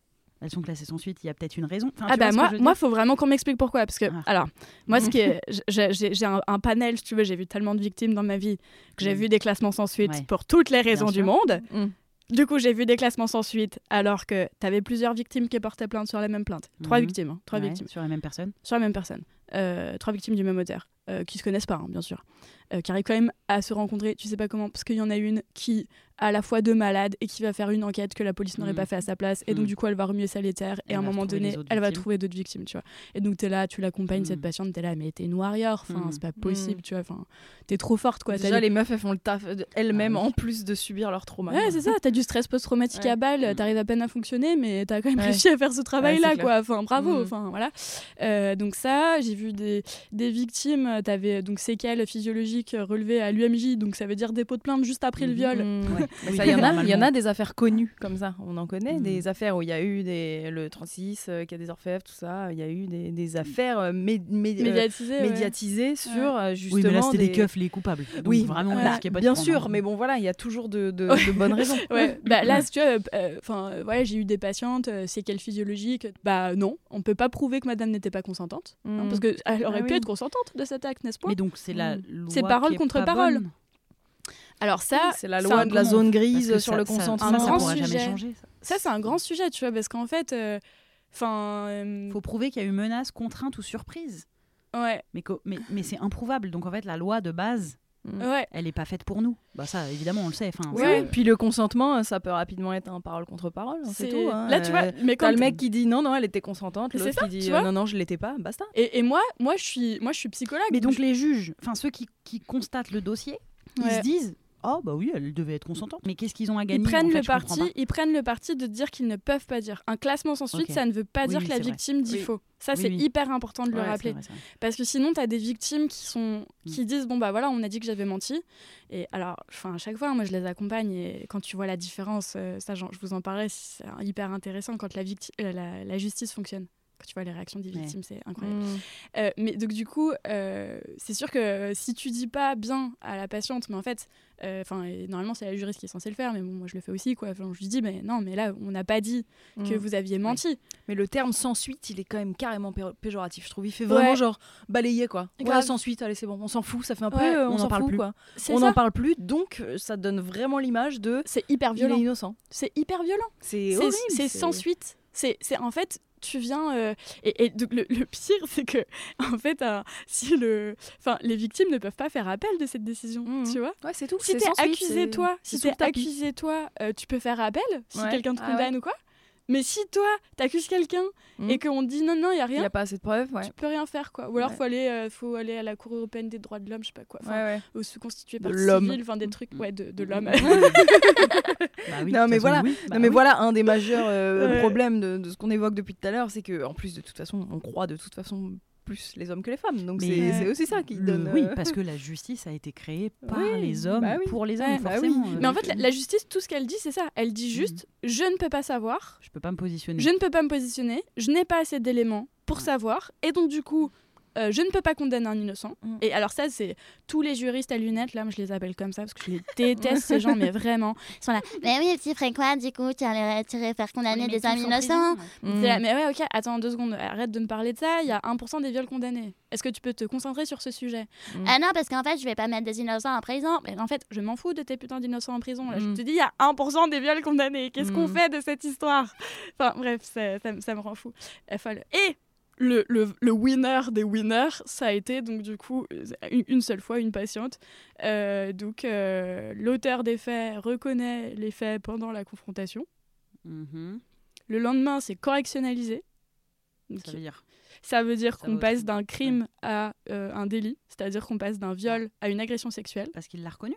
Elles sont classées sans suite, il y a peut-être une raison. Enfin, ah bah moi, moi, faut vraiment qu'on m'explique pourquoi. Parce que, Ah. alors, moi, ce qui est, (laughs) j'ai- un, un panel, si tu veux, j'ai vu tellement de victimes dans ma vie que j'ai vu des classements sans suite Ouais. pour toutes les raisons du monde. Mm. Du coup, j'ai vu des classements sans suite alors que tu avais plusieurs victimes qui portaient plainte sur la même plainte. Trois Mhm. victimes, hein, trois Ouais, victimes sur la même personne. sur la même personne. Euh, trois victimes du même auteur, euh, qui se connaissent pas, hein, bien sûr, euh, qui arrivent quand même à se rencontrer, tu sais pas comment, parce qu'il y en a une qui a à la fois deux malades et qui va faire une enquête que la police n'aurait Mm. pas fait à sa place, et donc Mm. du coup elle va remuer sa lettre, et Elle à un moment donné, elle va trouver d'autres victimes, tu vois. Et donc t'es là, tu l'accompagnes, cette Mm. patiente, t'es là, mais t'es une warrior, enfin c'est pas possible, tu vois, enfin t'es trop forte quoi. Déjà, les meufs, elles font le taf elles-mêmes Ah oui. en plus de subir leur trauma. Ouais, c'est ça, t'as du stress post-traumatique Ouais. à balle, t'arrives à peine à fonctionner, mais t'as quand même Ouais. réussi à faire ce travail-là, quoi. Enfin, bravo, enfin, voilà. Euh, donc ça, j'ai vu des, des victimes, euh, t'avais donc séquelles physiologiques euh, relevées à l'UMJ, donc ça veut dire dépôt de plainte juste après le Mhm. viol. Ouais. Mais Oui, ça, il y, en a- il y en a des affaires connues comme ça, on en connaît, Mhm. des affaires où il y a eu des, le 36, euh, qui a des orfèvres, tout ça, il y a eu des, des affaires euh, mé- mé- euh, Médiatisées, ouais. médiatisées sur euh, justement Oui, mais là, c'était des des keufs les coupables. Donc, Oui, vraiment, pas Bien sûr, hein. mais bon voilà, il y a toujours de, de- Ouais. de bonnes raisons. (laughs) Ouais, bah là, si tu vois, euh, enfin, euh, ouais, j'ai eu des patientes, euh, séquelles physiologiques. Bah non, on peut pas prouver que madame n'était pas consentante, hein, Mm. parce qu'elle aurait Ah pu oui. être consentante de cet acte, n'est-ce pas? Mais donc, c'est la Mm. loi. C'est parole contre parole. bonne. Alors ça, c'est la loi de la zone grise sur ça- le consentement. un Ça, ça grand sujet. jamais changer. ça. Ça, c'est un grand sujet, tu vois, parce qu'en fait, euh, enfin, euh, faut prouver qu'il y a eu menace, contrainte ou surprise. ouais, Mais, mais, mais c'est improuvable. Donc en fait, la loi de base, ouais, elle n'est pas faite pour nous. Bah ça, évidemment, on le sait. Enfin, Oui, oui. Puis le consentement, ça peut rapidement être un parole contre parole, hein, c'est tout. hein. Là, tu vois, Euh, mais quand le mec qui dit non, non, elle était consentante, C'est l'autre ça, qui tu dit vois euh, non, non, je l'étais pas, basta. Et, et moi, moi, je suis, moi, je suis psychologue. Mais donc je- les juges, enfin ceux qui, qui constatent le dossier, ils Ouais. se disent Oh bah oui, elle devait être consentante. Mais qu'est-ce qu'ils ont à gagner ils prennent en fait, le parti, ils prennent le parti de dire qu'ils ne peuvent pas dire. Un classement sans suite, ça ne veut pas Oui, dire oui, que la vrai. victime dit Oui. faux. Ça, Oui, c'est oui. hyper important de le Ouais, rappeler. vrai. Parce que sinon, tu as des victimes qui sont Mm. qui disent bon bah voilà, on a dit que j'avais menti. Et alors, à chaque fois, moi je les accompagne et quand tu vois la différence, euh, ça, je vous en parlais, c'est hyper intéressant quand la, victi- euh, la, la justice fonctionne. Quand tu vois les réactions des Ouais. victimes, c'est incroyable. Mm. Euh, mais donc du coup, euh, c'est sûr que si tu dis pas bien à la patiente, mais en fait, euh, enfin normalement c'est la juriste qui est censée le faire, mais bon moi je le fais aussi quoi. Enfin, je lui dis mais non, mais là on n'a pas dit que Mm. vous aviez menti. Mais le terme sans suite, il est quand même carrément pé- péjoratif, je trouve. Il fait vraiment Ouais. genre balayer quoi. Sans suite, allez, c'est bon, on s'en fout, ça fait un peu, euh, on, on en s'en parle fout plus. quoi. On n'en parle plus, donc ça donne vraiment l'image de C'est hyper il est violent. innocent. C'est hyper violent. C'est C'est horrible. c'est sans suite. C'est c'est- en fait tu viens euh, et, et donc, le, le pire (laughs) c'est que en fait euh, si le enfin les victimes ne peuvent pas faire appel de cette décision Mhm. tu vois Ouais, c'est tout. si c'est t'es suite, accusé toi si t'es accusé toi euh, tu peux faire appel si Ouais. quelqu'un te Ah condamne ou quoi mais si toi t'accuses quelqu'un Mhm. et qu'on dit non non il y a Il n'y rien a pas assez de preuves, ouais. tu peux rien faire quoi ou alors Ouais. faut aller euh, faut aller à la cour européenne des droits de l'homme je sais pas quoi Ouais, ou se constituer l'homme. civile enfin des trucs ouais de, de l'homme (laughs) Bah oui, Non, mais voilà. oui. Bah non mais oui. voilà un des majeurs euh, Ouais. problèmes de, de ce qu'on évoque depuis tout à l'heure, c'est que en plus de toute façon, on croit de toute façon plus les hommes que les femmes. Donc c'est aussi ça qui Le- donne. Oui, euh, parce que (laughs) la justice a été créée par Oui, les hommes, bah oui. pour les hommes, Ouais, bah oui. forcément. mais en fait la, la justice tout ce qu'elle dit c'est ça elle Mm. dit juste je ne peux pas savoir Je peux pas me positionner. je ne peux pas me positionner, je n'ai pas assez d'éléments pour Ouais. savoir, et donc du coup, euh, je ne peux pas condamner un innocent. Mm. Et alors ça, c'est tous les juristes à lunettes, là, moi, je les appelle comme ça, parce que je les déteste, ces gens, mais vraiment. Ils sont là, (laughs) Mais oui, tu ferais quoi du coup Tu allais faire condamner des hommes innocents mm. c'est là, mais ouais, ok, attends deux secondes, arrête de me parler de ça, il y a 1% des viols condamnés. Est-ce que tu peux te concentrer sur ce sujet Ah non, parce qu'en fait, je vais pas mettre des innocents en prison. Mais en fait, je m'en fous de tes putains d'innocents en prison. Là. Je Mm. te dis, il y a 1% des viols condamnés. Qu'est-ce qu'on Mm. fait de cette histoire? Enfin, bref, ça, ça, me- ça me rend fou. Euh. Et le, le, le winner des winners, ça a été donc du coup une, une seule fois une patiente. Euh, donc euh, l'auteur des faits reconnaît les faits pendant la confrontation. Mhm. Le lendemain, c'est correctionnalisé. Donc, Ça veut dire. ça veut dire qu'on passe d'un crime à euh, un délit, c'est-à-dire qu'on passe d'un viol à une agression sexuelle. Parce qu'il l'a reconnu?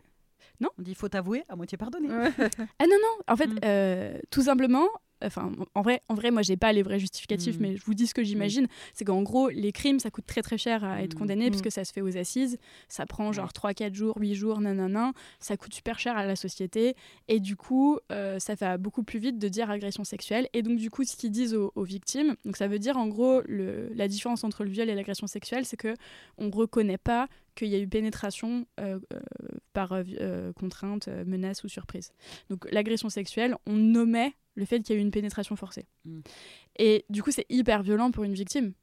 Non. On dit faut avouer, à moitié pardonner. Ah non, non, en fait, Mm. euh, tout simplement, enfin, en vrai, en vrai moi, j'ai pas les vrais justificatifs, Mm. mais je vous dis ce que j'imagine, c'est qu'en gros, les crimes, ça coûte très très cher à être Mm. condamné, Mm. puisque ça se fait aux assises, ça prend genre 3-4 jours, 8 jours, nanana, ça coûte super cher à la société, et du coup, euh, ça va beaucoup plus vite de dire agression sexuelle, et donc du coup, ce qu'ils disent aux, aux victimes, donc ça veut dire en gros, le, la différence entre le viol et l'agression sexuelle, c'est que on reconnaît pas qu'il y a eu pénétration euh, euh, par euh, contrainte, menace ou surprise. Donc l'agression sexuelle, on nommait le fait qu'il y a eu une pénétration forcée. Mm. Et du coup, c'est hyper violent pour une victime.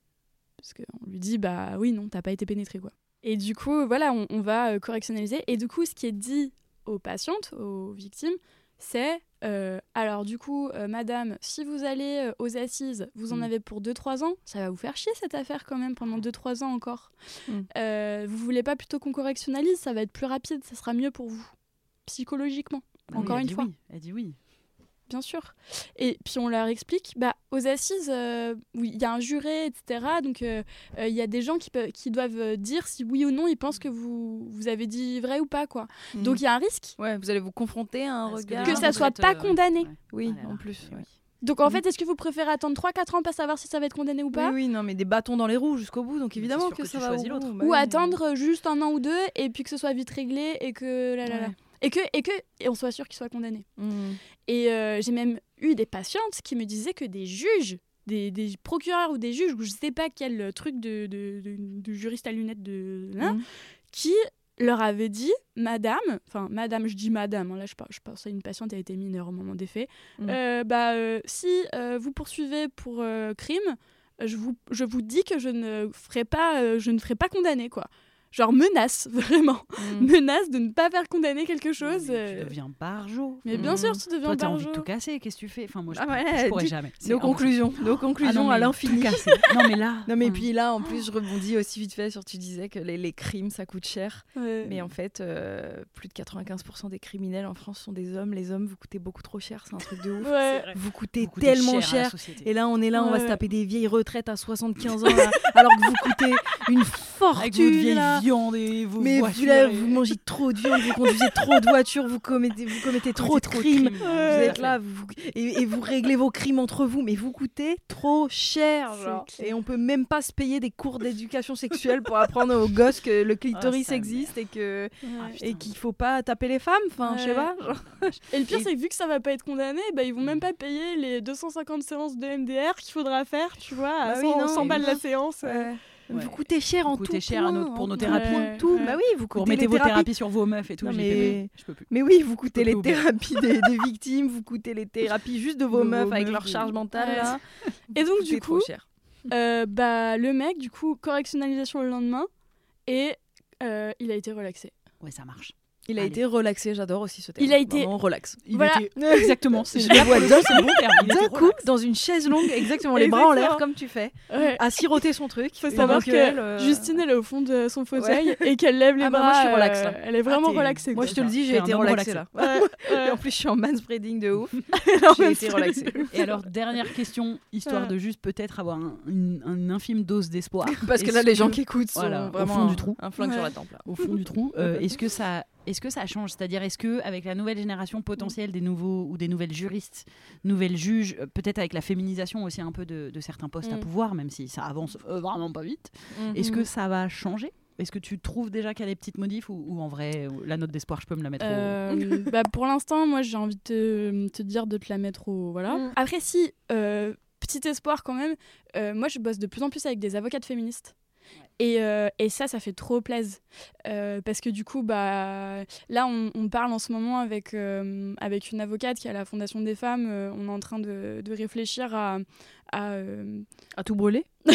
Parce qu'on lui dit, bah oui, non, t'as pas été pénétré, quoi. Et du coup, voilà, on, on va euh, correctionnaliser. Et du coup, ce qui est dit aux patientes, aux victimes, c'est euh, alors du coup, euh, madame, si vous allez euh, aux assises, vous en Mm. avez pour 2-3 ans, ça va vous faire chier cette affaire quand même pendant 2-3 ans encore. Mm. Vous voulez pas plutôt qu'on correctionnalise, ça va être plus rapide, ça sera mieux pour vous, psychologiquement, encore une fois. oui, Elle dit oui. Bien sûr. Et puis on leur explique, bah, aux assises, euh, oui, il y a un juré, etc. Donc euh, euh, il y a des gens qui, peuvent, qui doivent dire si oui ou non ils pensent que vous, vous avez dit vrai ou pas, quoi. Mm. Donc il y a un risque. ouais, vous allez vous confronter à un Parce regard. Que les ça soit pas euh, condamné. ouais. Oui, Ah là en plus. oui. Donc en Mhm. fait, est-ce que vous préférez attendre 3-4 ans pour savoir si ça va être condamné ou pas? Oui, oui, non, mais des bâtons dans les roues jusqu'au bout, donc évidemment que, que ça va au bout, bah Ou oui. attendre juste un an ou deux et puis que ce soit vite réglé et que là, là, là. Et que et que et on soit sûr qu'il soit condamné. Mm. Et euh, j'ai même eu des patientes qui me disaient que des juges, des, des procureurs ou des juges, ou je sais pas quel truc de, de, de- de juriste à lunettes de là, Mm. qui leur avaient dit, Madame, enfin Madame, je dis Madame, hein, là je, je pense à une patiente, elle était mineure au moment des faits, Mm. Euh, bah euh, si euh, vous poursuivez pour euh, crime, je vous, je vous dis que je ne ferai pas, euh, je ne ferai pas condamner quoi. Genre menace (laughs) vraiment, Mm. menace de ne pas faire condamner quelque chose. mais euh, Tu deviens barjo. Mais bien Mm. sûr, tu deviens Toi, t'as envie de tout casser. Qu'est-ce que tu fais? Enfin, moi, je, Ah pourrais- ouais, je pourrais tu- jamais. Nos conclusions, nos Ah conclusions non, à l'infini. Non, mais là. (laughs) Non mais puis là en plus je rebondis aussi vite fait sur tu disais que les, les crimes ça coûte cher Ouais. mais en fait euh, plus de 95% des criminels en France sont des hommes les hommes vous coûtez beaucoup trop cher c'est un truc de ouf Ouais. vous coûtez vous coûtez tellement cher et là on est là on va se taper des vieilles retraites à 75 ans là, alors que vous coûtez une Avec votre fortune vieille là. Viande et vos mais vous, là, vous mangez trop de viande, vous conduisez trop de voitures, vous commettez, vous commettez trop de crimes. Vous Ouais. êtes là vous, et, et vous réglez vos crimes entre vous, mais vous coûtez trop cher. Genre. Et on peut même pas se payer des cours d'éducation sexuelle pour apprendre aux gosses que le clitoris sa existe et que Ouais. Ah, et qu'il faut pas taper les femmes. Enfin, je sais Ouais. pas. genre. (laughs) Et le pire, Et- c'est que vu que ça va pas être condamné, bah, ils vont même pas payer les 250 séances de MDR qu'il faudra faire, tu vois, à Bah oui, 100, non, 100 balles la séance. euh. Ouais. Vous coûtez cher en Vous tout coûtez cher point, nos- pour nos thérapies. point, tout. Ouais. Bah oui, vous coûtez les vos thérapies. sur vos meufs et tout. Non, mais- fait- Je peux plus. Mais oui, vous coûtez les thérapies des, des victimes, vous coûtez les thérapies juste de vos meufs avec meufs, leur charge mentale Ouais. là. (laughs) Et donc, du coûtez coup, cher. euh, bah, le mec, du coup, correctionnalisation le lendemain, et euh, il a été relaxé. Ouais, ça marche. Il a Allez. été relaxé, j'adore aussi ce terme. Il a été- Vraiment relax. Il Voilà. était- (laughs) Exactement. C'est (laughs) Je le vois d'un. Il coup, relax. dans une chaise longue, exactement, les bras en l'air comme tu fais, Ouais. à siroter son truc. faut Et savoir que elle, euh, Justine, elle est au fond de son fauteuil (laughs) et qu'elle lève les Ah bah, bras. moi, je suis relax, euh, là. elle est vraiment Ah, relaxée. Moi, je te le dis, j'ai été homme relaxé relaxé. là. Ouais, ouais. Et en plus, je suis en manspreading de ouf. J'ai été relaxée. Et alors, dernière question, histoire de juste peut-être avoir un, une, un infime dose d'espoir. Parce que là, les gens qui écoutent sont voilà, au vraiment fond du trou. un flingue sur la tempe. au fond du trou, euh, est-ce que ça, est-ce que ça change? C'est-à-dire, est-ce que avec la nouvelle génération potentielle des nouveaux ou des nouvelles juristes, nouvelles juges, euh, peut-être avec la féminisation aussi un peu de, de certains postes à Mm. pouvoir, même si ça avance euh, vraiment pas vite, Mhm. est-ce que ça va changer? Est-ce que tu trouves déjà qu'il y a des petites modifs ou, ou en vrai, euh, la note d'espoir, je peux me la mettre au... (laughs) Bah, pour l'instant, moi, j'ai envie de te, te dire de te la mettre au. Voilà. Mm. Après, si, euh, petit espoir quand même, euh, moi, je bosse de plus en plus avec des avocates féministes. Et, euh, et ça, ça fait trop plaisir. Euh, parce que du coup, bah, là, on, on parle en ce moment avec, euh, avec une avocate qui est à la Fondation des femmes. on est en train de, de réfléchir à. à À tout brûler (laughs)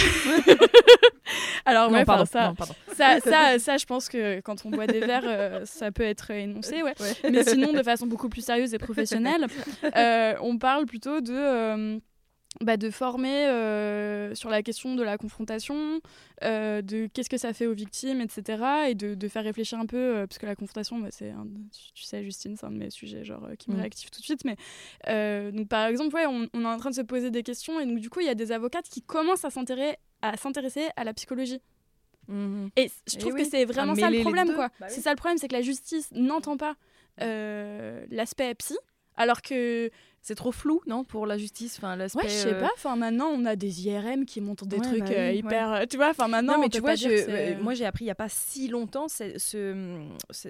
Alors, Non, ouais, pardon. ça, non, pardon. ça, ça, ça, je pense que quand on boit des verres, ça peut être énoncé, ouais. Mais sinon, de façon beaucoup plus sérieuse et professionnelle, (laughs) on parle plutôt de, bah, de former euh, sur la question de la confrontation, euh, de qu'est-ce que ça fait aux victimes, etc. Et de, de faire réfléchir un peu, euh, parce que la confrontation, bah, c'est, tu sais, Justine, c'est un de mes sujets genre, euh, qui me Mm. réactive tout de suite. Mais donc, par exemple, ouais, on, on est en train de se poser des questions, et donc, du coup, il y a des avocates qui commencent à s'intéresser à, s'intéresser à la psychologie. Mhm. Et je Eh trouve oui, que c'est vraiment ça le problème, quoi. Bah oui. C'est ça le problème, c'est que la justice n'entend pas l'aspect psy, alors que, C'est trop flou, non, pour la justice enfin, l'aspect, ouais, je sais euh, pas, enfin maintenant on a des IRM qui montrent des Ouais, trucs bah euh, hyper, euh, tu vois, enfin maintenant Non, mais on tu peut vois, pas je- dire que c'est- moi j'ai appris il n'y a pas si longtemps ce, ce,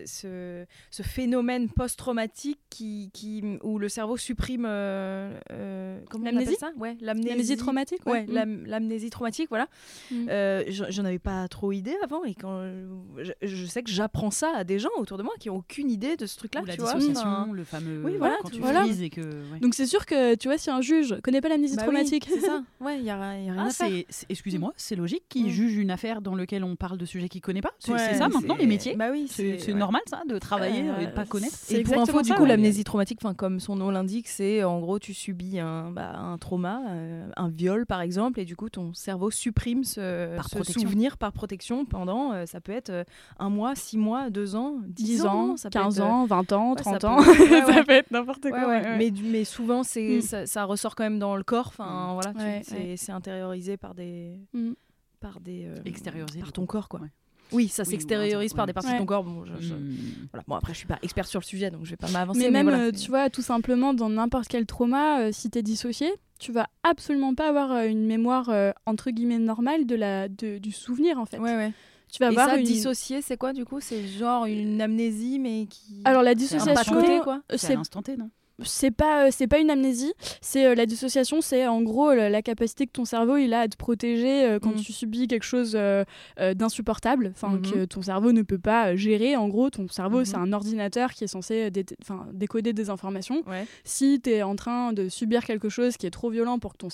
ce, ce phénomène post-traumatique qui, qui, où le cerveau supprime. euh, euh, comment on appelle ça? Ouais, l'amnésie traumatique, Ouais, Mm. l'am- l'amnésie traumatique, voilà. Mm. Euh, j'en avais pas trop idée avant et quand je, je sais que j'apprends ça à des gens autour de moi qui ont aucune idée de ce truc-là, Ou la tu vois. dissociation, enfin, le fameux Oui, voilà, quand tu frises et que ouais. Donc c'est sûr que, tu vois, si un juge connaît pas l'amnésie Bah oui, traumatique, c'est ça. (laughs) Ouais, il y a, y a rien Ah, à faire. Excusez-moi, c'est logique qu'il Mm. juge une affaire dans laquelle on parle de sujets qu'il connaît pas. C'est Ouais, ça maintenant les métiers. Bah oui, C'est ouais. normal ça de travailler Euh, et de pas connaître. Et pour info, du coup, ouais. l'amnésie traumatique, enfin, comme son nom l'indique, c'est en gros, tu subis un, bah, un trauma, euh, un viol par exemple, et du coup, ton cerveau supprime ce, Par ce protection. souvenir par protection pendant, euh, ça peut être euh, un mois, six mois, deux ans, dix, 10 ans, ça peut 15 être, euh, ans, 20 ans, ouais, ça 30 peut- ans, (laughs) ça peut être n'importe quoi. mais souvent, c'est, Mm. ça, ça ressort quand même dans le corps. Enfin, voilà, tu- Ouais, c'est, ouais. c'est intériorisé par des, Mm. par des, euh, Extériorisé, par ton corps, quoi. Ouais. Oui, ça Oui, s'extériorise par des parties Ouais. de ton corps. Bon, je- je- Mm. voilà. bon, après, je suis pas expert sur le sujet, donc je vais pas m'avancer. Mais même, voilà, euh, c'est- tu vois, tout simplement, dans n'importe quel trauma, euh, si t'es dissocié, tu vas absolument pas avoir euh, une mémoire euh, entre guillemets normale de la, de- du souvenir en fait. Ouais, ouais. Tu vas Et avoir ça, une... dissocié, c'est quoi du coup? C'est genre une amnésie, mais qui. Alors la un dissociation, pas de côté, quoi? C'est à c'est l'instant T, non? C'est pas euh, c'est pas une amnésie c'est euh, la dissociation c'est en gros la, la capacité que ton cerveau il a à te protéger euh, quand Mhm. tu subis quelque chose euh, euh, d'insupportable enfin Mhm. que ton cerveau ne peut pas euh, gérer en gros ton cerveau c'est un ordinateur qui est censé euh, dé- décoder des informations Ouais. si tu es en train de subir quelque chose qui est trop violent pour que ton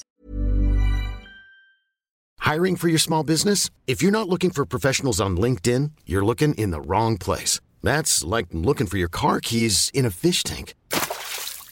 Hiring for your small business? If you're not looking for professionals on LinkedIn, you're looking in the wrong place. That's like looking for your car keys in a fish tank.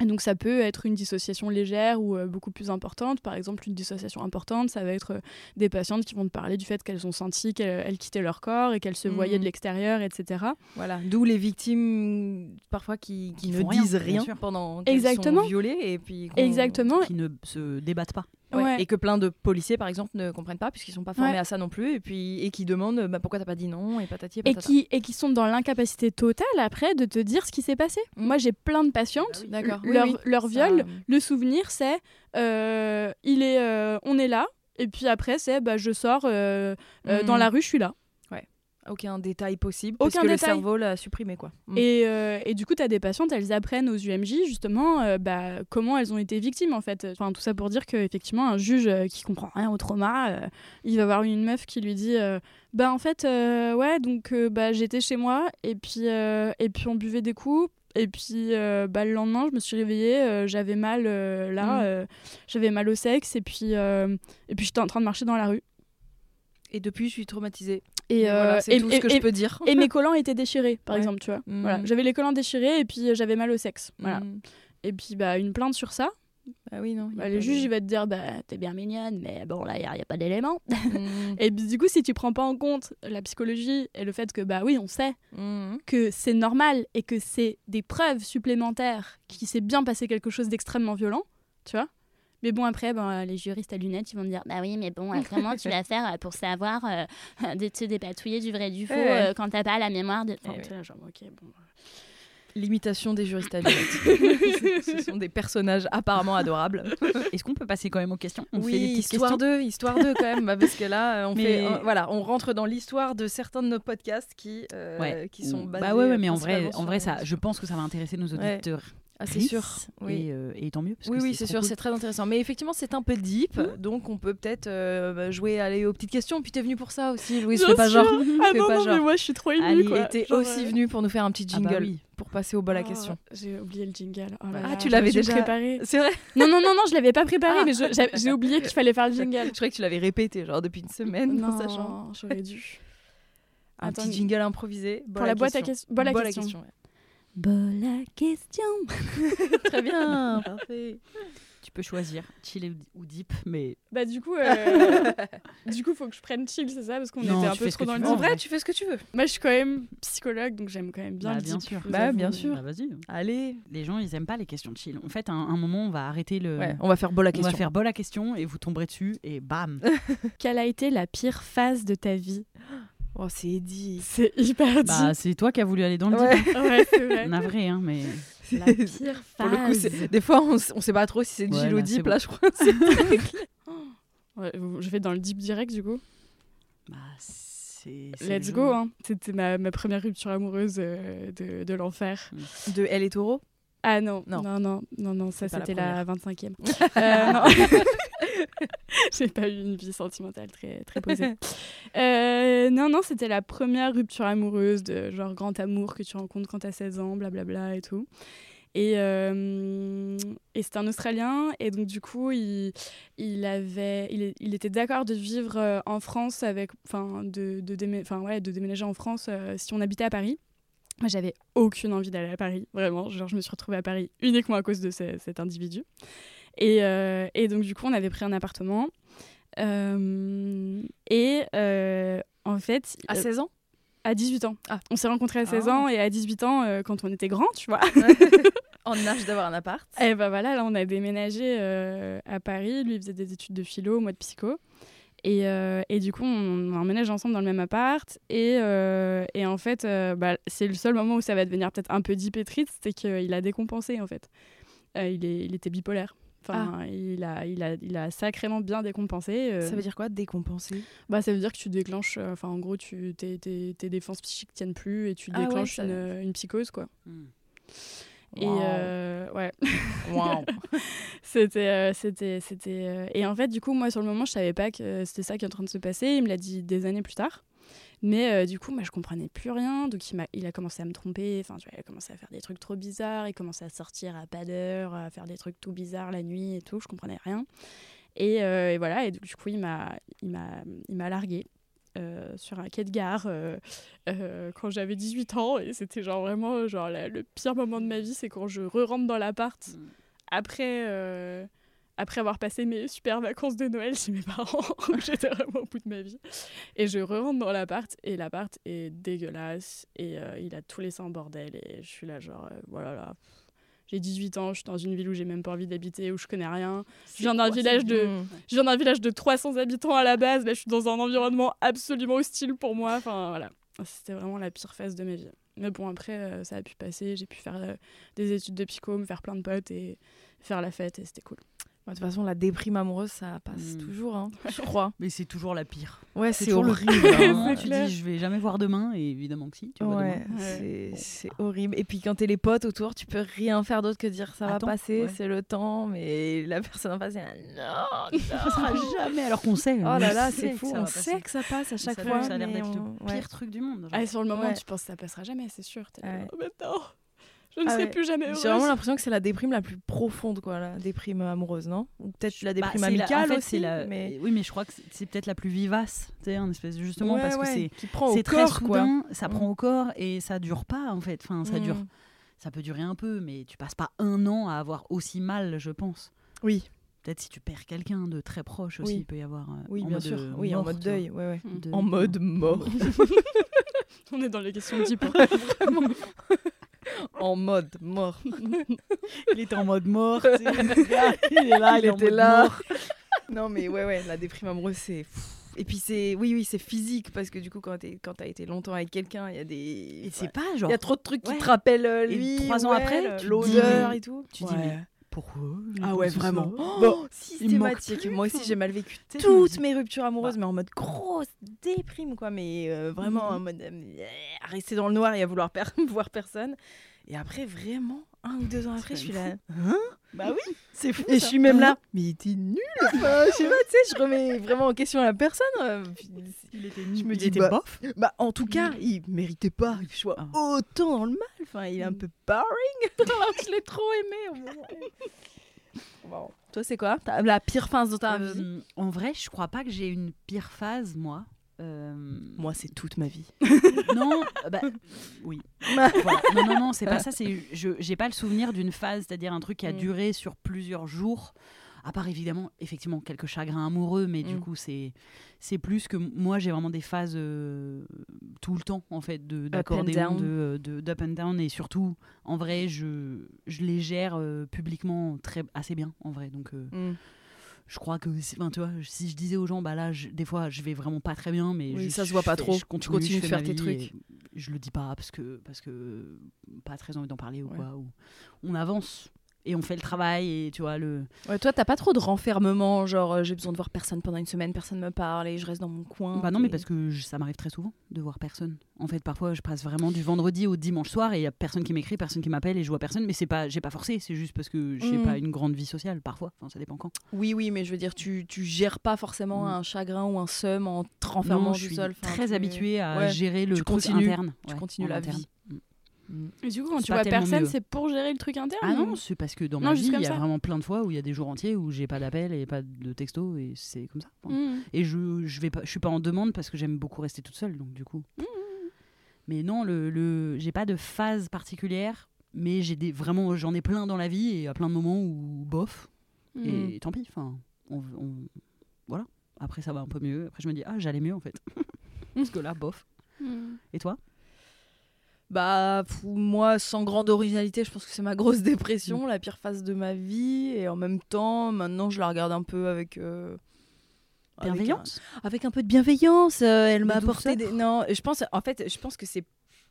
Et donc ça peut être une dissociation légère ou euh, beaucoup plus importante. Par exemple, une dissociation importante, ça va être euh, des patientes qui vont te parler du fait qu'elles ont senti qu'elles elles quittaient leur corps et qu'elles se Mhm. voyaient de l'extérieur, etc. Voilà. D'où les victimes parfois qui, qui ne rien, disent rien pendant qu'elles Exactement. sont violées et puis Exactement. Qui ne se débattent pas. Ouais. Et que plein de policiers, par exemple, ne comprennent pas puisqu'ils sont pas formés Ouais. à ça non plus et puis et qui demandent bah, pourquoi t'as pas dit non et patati et Et qui, et qui sont dans l'incapacité totale après de te dire ce qui s'est passé. Mhm. Moi, j'ai plein de patientes, Bah oui. D'accord. Oui, leur, oui. leur Ça- viol, le souvenir, c'est euh, il est, euh, on est là, et puis après, c'est bah, je sors euh, dans la rue, je suis là. Aucun détail possible Aucun parce que le détail. cerveau l'a supprimé quoi. Mm. Et, euh, et du coup, tu as des patientes, elles apprennent aux UMJ justement euh, bah, comment elles ont été victimes en fait. Enfin, tout ça pour dire qu'effectivement, un juge euh, qui comprend rien au trauma, euh, il va voir une meuf qui lui dit Bah en fait, ouais, donc bah, j'étais chez moi et puis, et puis on buvait des coups. Et puis euh, bah, le lendemain, je me suis réveillée, euh, j'avais mal euh, là, euh, j'avais mal au sexe et puis, et puis j'étais en train de marcher dans la rue. Et depuis, je suis traumatisée. Et, voilà, euh, c'est et- tout ce et- que je peux dire. et mes collants étaient déchirés, par Ouais. exemple, tu vois. Voilà, j'avais les collants déchirés et puis euh, j'avais mal au sexe. Voilà. Mm. Et puis bah une plainte sur ça. Ah oui non. Bah, le juge il va te dire bah t'es bien mignonne mais bon là il n'y a, pas d'éléments. Mm. (laughs) Et puis, du coup si tu prends pas en compte la psychologie et le fait que bah oui on sait Mm. que c'est normal et que c'est des preuves supplémentaires qu'il s'est bien passé quelque chose d'extrêmement violent, tu vois. Mais bon après ben, les juristes à lunettes ils vont te dire Bah oui, mais bon, euh, (laughs) comment tu vas faire euh, pour savoir euh, (laughs) de te dépatouiller du vrai du faux Ouais, ouais. euh, quand t'as pas la mémoire de. Enfin, ouais. genre, ok, bon. L'imitation des juristes à (laughs) lunettes. Ce sont des personnages apparemment adorables. Est-ce qu'on peut passer quand même aux questions? On fait des oui, histoire d'eux, histoire d'eux quand même, bah, parce que là, euh, on Mais- fait, euh, voilà, on rentre dans l'histoire de certains de nos podcasts qui, euh, Ouais. qui sont basés. Bah ouais, ouais, euh, mais en vrai, en vrai, ça, je pense que ça va intéresser nos Ouais. Ah, c'est sûr. Oui. Et, euh, et tant mieux. Parce Oui, que oui, c'est sûr, cool. c'est très intéressant. Mais effectivement, c'est un peu deep, donc on peut peut-être euh, bah, jouer aller aux petites questions. Puis t'es venu pour ça aussi, Louise. Fais pas genre. (laughs) Ah Fais non, pas non, genre. mais moi je suis trop émue Allez, quoi. Genre, aussi euh, venu pour nous faire un petit Ah bah jingle oui. pour passer au bol à oh, question. J'ai oublié le jingle. Oh là Ah, là, tu l'avais déjà- le préparer. C'est vrai. (laughs) Non, non, non, non, je l'avais pas préparé, Ah. mais j'ai oublié qu'il fallait faire le jingle. Je croyais que tu l'avais répété, genre depuis une semaine, sachant. Non, j'aurais dû. Un Attends, petit jingle improvisé. Pour la boîte à questions. Bol à Bol question. à (laughs) question. Très bien, parfait. Tu peux choisir chill ou- deep, mais Bah du coup, euh, (laughs) du coup, faut que je prenne chill, c'est ça, parce qu'on était un peu trop dans le. En vrai, tu fais ce que tu veux. Moi, je suis quand même psychologue, donc j'aime quand même bien Bah, le bien deep, sûr. je vous Bah, bien sûr. bah, vas-y. Allez. Les gens, ils aiment pas les questions chill. En fait, à un, un moment, on va arrêter le. Ouais, on va faire bol à On question. va faire bol à question et vous tomberez dessus et bam. (laughs) Quelle a été la pire phase de ta vie? (gasps) Oh, c'est Eddie. C'est hyper bah, deep. c'est toi qui as voulu aller dans le Ouais. deep. (laughs) Ouais, c'est vrai. Navré, hein, mais. La (laughs) pire Pour le coup, c'est- des fois, on, on sait pas trop si c'est là, ou c'est Deep, bon. là, je crois. (laughs) Ouais, je vais dans le deep direct du coup. Bah, c'est. Let's le go, hein. C'était ma, ma première rupture amoureuse euh, de, de l'enfer. De Elle et Taureau Ah non, Non. non, non, non, non, ça la c'était la, première. 25e. (laughs) Euh. (laughs) J'ai pas eu une vie sentimentale très, très posée. Euh, non, non, c'était la première rupture amoureuse de genre grand amour que tu rencontres quand t'as 16 ans, blablabla et tout. Et, euh, et c'était un Australien, et donc du coup, il, il, avait, il, il était d'accord de vivre en France, avec, enfin, de, de, ouais, déménager en France euh, si on habitait à Paris. Moi, j'avais aucune envie d'aller à Paris, vraiment. Genre, je me suis retrouvée à Paris uniquement à cause de ce- cet individu. Et, euh, et donc, du coup, on avait pris un appartement. Euh, et euh, en fait, À euh, 16 ans? à 18 ans. Ah. On s'est rencontrés à 16 Ah. ans et à 18 ans, quand on était grands, tu vois. (laughs) En âge d'avoir un appart. Et ben voilà, là, on a déménagé à Paris. Lui, il faisait des études de philo, moi de psycho. Et, euh, et du coup, on, on emménage ensemble dans le même appart. Et, euh, et en fait, euh, bah, c'est le seul moment où ça va devenir peut-être un peu triste, c'est qu'il a décompensé, en fait. Euh, il, est, il était bipolaire. Enfin, il, a, il, a, il a sacrément bien décompensé. euh. Ça veut dire quoi Décompenser? Bah, ça veut dire que tu déclenches... euh, Enfin, en gros, tu, tes, tes, tes défenses psychiques tiennent plus et tu Ah ouais, déclenches ça- une, une psychose, quoi. Hmm. Et Wow. euh, ouais. (laughs) C'était, euh, c'était, c'était. euh, Et en fait, du coup, moi, sur le moment, je savais pas que c'était ça qui est en train de se passer. Il me l'a dit des années plus tard. Mais du coup, moi, je comprenais plus rien. Donc, il, m'a... il a commencé à me tromper. Enfin, tu vois, il a commencé à faire des trucs trop bizarres. Il commençait à sortir à pas d'heure, à faire des trucs tout bizarres la nuit et tout. Je comprenais rien. Et, et voilà. Et donc, du coup, il m'a, il m'a, il m'a largué. Euh, sur un quai de gare euh, euh, quand j'avais 18 ans et c'était genre vraiment genre la- le pire moment de ma vie c'est quand je re-rentre dans l'appart Mm. après, après avoir passé mes super vacances de Noël chez mes parents, (laughs) (laughs) j'étais vraiment au bout de ma vie. Et je re-rentre dans l'appart, et l'appart est dégueulasse, et il a tout laissé en bordel, et je suis là genre, voilà là. J'ai 18 ans, je suis dans une ville où j'ai même pas envie d'habiter, où je connais rien. Je viens d'un village de, je viens d'un village de 300 habitants à la base. Là, je suis dans un environnement absolument hostile pour moi. Enfin, voilà. C'était vraiment la pire phase de ma vie. Mais bon, après, euh, ça a pu passer. J'ai pu faire euh, des études de psycho, me faire plein de potes et faire la fête et c'était cool. Bah, De toute façon, la déprime amoureuse, ça passe Mm. toujours, hein, (laughs) je crois. Mais c'est toujours la pire. Ouais, C'est horrible. hein. C'est tu clair. dis, je vais jamais voir demain, et évidemment que si, tu vois Ouais, c'est Bon. horrible. Et puis quand t'es les potes autour, tu peux rien faire d'autre que dire ça Attends, va passer, ouais. c'est le temps, mais la personne en face, elle là, non, (laughs) Ça sera jamais, alors qu'on sait. Oh on là là, sait c'est que fou, ça on sait que ça passe à chaque ça, fois. Ça a l'air d'être le pire ouais. truc du monde. Ah, sur le moment, Ouais. tu penses que ça passera jamais, c'est sûr. Là, oh, mais non, je ne Ah serai ouais. plus jamais heureuse. J'ai vraiment l'impression que c'est la déprime la plus profonde, quoi, la déprime amoureuse, non? Ou peut-être la Bah, déprime la- amicale en fait, aussi. la- mais... Oui, mais je crois que c'est- peut-être la plus vivace, tu sais, en espèce justement Ouais, parce que ouais, c'est qui prend au c'est très corps, quoi. soudain, ça Mm. prend au corps et ça dure pas en fait. Enfin, ça dure, Mm. ça peut durer un peu, mais tu passes pas un an à avoir aussi mal, je pense. Oui, Peut-être si tu perds quelqu'un de très proche aussi, Oui. il peut y avoir. euh, oui, en bien mode, sûr. euh, oui, en mode deuil, ouais, ouais. De- En mode mort. (laughs) (laughs) On est dans les questions deep. hein. Vraiment. En mode mort. Il était en mode mort. tu sais, (laughs) il est là, il était là. mort. non, mais ouais, ouais, la déprime amoureuse, c'est. Et puis c'est, oui, oui, c'est physique parce que du coup, quand t'es, quand t'as été longtemps avec quelqu'un, il y a des, Et c'est Ouais. pas il genre. y a trop de trucs qui te rappellent euh, Et trois ans après, l'odeur et tout. Tu dis mais pourquoi? Ah ouais, vraiment. Oh, Bon, systématique. Moi aussi, enfin. j'ai mal vécu toutes mes ruptures amoureuses, Bah. mais en mode grosse déprime, quoi. Mais euh, vraiment Mhm. en mode euh, à rester dans le noir et à vouloir per- (laughs) voir personne. Et après, vraiment, un ou deux ans après, je suis là. Hein Bah oui, c'est fou. Et je suis même là. Mais il était nul. Enfin, je sais pas, tu sais, je remets vraiment en question la personne. euh, Il était Je me il dis, était bah, bof. Bah, en tout cas, il méritait pas que je sois Ah. autant dans le mal. Enfin, il est un peu boring. (laughs) Je l'ai trop aimé. Bon. (laughs) Toi, c'est quoi la pire phase de ta vie? Euh, en vrai, je crois pas que j'ai une pire phase, moi. Euh, Moi, c'est toute ma vie. (laughs) non, euh, bah, oui. Voilà. Non, non, non, c'est pas ça. C'est, je, j'ai pas le souvenir d'une phase, c'est-à-dire un truc qui a Mm. duré sur plusieurs jours. À part évidemment, effectivement, quelques chagrins amoureux, mais du Mm. coup, c'est, c'est plus que moi, j'ai vraiment des phases euh, tout le temps, en fait, de, and d'accordéon, down. de, de, d'up and down, et surtout, en vrai, je, je les gère euh, publiquement très, assez bien, en vrai. Donc, euh, Mm. Je crois que tu vois, si je disais aux gens bah là je- des fois je vais vraiment pas très bien mais Oui, je- ça se voit pas fais- trop. je Tu continue, continues de faire tes trucs. je le dis pas parce que parce que pas très envie d'en parler ou Ouais. quoi. ou on avance et on fait le travail et tu vois le. Ouais, toi, t'as pas trop de renfermement, genre euh, j'ai besoin de voir personne pendant une semaine, personne me parle et je reste dans mon coin. Bah non, mais parce que je- ça m'arrive très souvent de voir personne. En fait, parfois, je passe vraiment du vendredi au dimanche soir et il y a personne qui m'écrit, personne qui m'appelle et je vois personne. Mais c'est pas, j'ai pas forcé, c'est juste parce que j'ai Mhm. pas une grande vie sociale parfois. Enfin, ça dépend quand. Oui, oui, mais je veux dire, tu, tu gères pas forcément Mm. un chagrin ou un seum en te renfermant Non, tout je suis seul. Très tu- habituée à ouais, gérer le tu truc continues- interne. tu ouais, continues la vie. Et du coup, quand tu vois personne, c'est pour gérer le truc interne Ah non, c'est parce que dans Non, ma vie, il y a ça. vraiment plein de fois où il y a des jours entiers où j'ai pas d'appel et pas de texto et c'est comme ça. Enfin, Mm. Et je je vais pas je suis pas en demande parce que j'aime beaucoup rester toute seule donc du coup. Mais non le, le j'ai pas de phase particulière mais j'ai des vraiment j'en ai plein dans la vie et à plein de moments où bof Mm. et tant pis enfin on, on- voilà après ça va un peu mieux après je me dis ah j'allais mieux en fait (laughs) parce que là bof et toi? Bah, moi, sans grande originalité, je pense que c'est ma grosse (laughs) Mm. dépression, la pire phase de ma vie. Et en même temps, maintenant, je la regarde un peu avec. euh, avec un- bienveillance avec un peu de bienveillance. euh, elle m'a apporté des. Non, je pense, en fait, je pense que c'est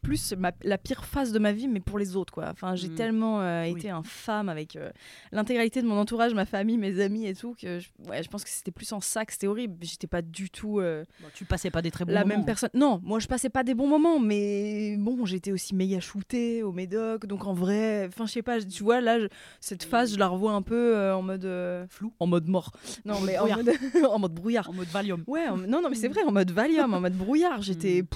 plus ma- la pire phase de ma vie, mais pour les autres, quoi. Enfin, j'ai Mm. tellement euh, Oui. été infâme avec euh, l'intégralité de mon entourage, ma famille, mes amis et tout, que je, ouais, je pense que c'était plus en ça que c'était horrible. J'étais pas du tout euh, Bon, tu passais pas des très bons la moments. même personne. Non, moi, je passais pas des bons moments, mais bon, j'étais aussi méga shootée au médoc, donc en vrai, enfin, je sais pas, tu vois, là, je- cette phase, je la revois un peu euh, en mode euh, Flou. en mode mort. Non, mais en mode, (laughs) en mode brouillard. en mode Valium Ouais, en- non, non, mais c'est vrai, en mode Valium, en mode brouillard. J'étais, Mm.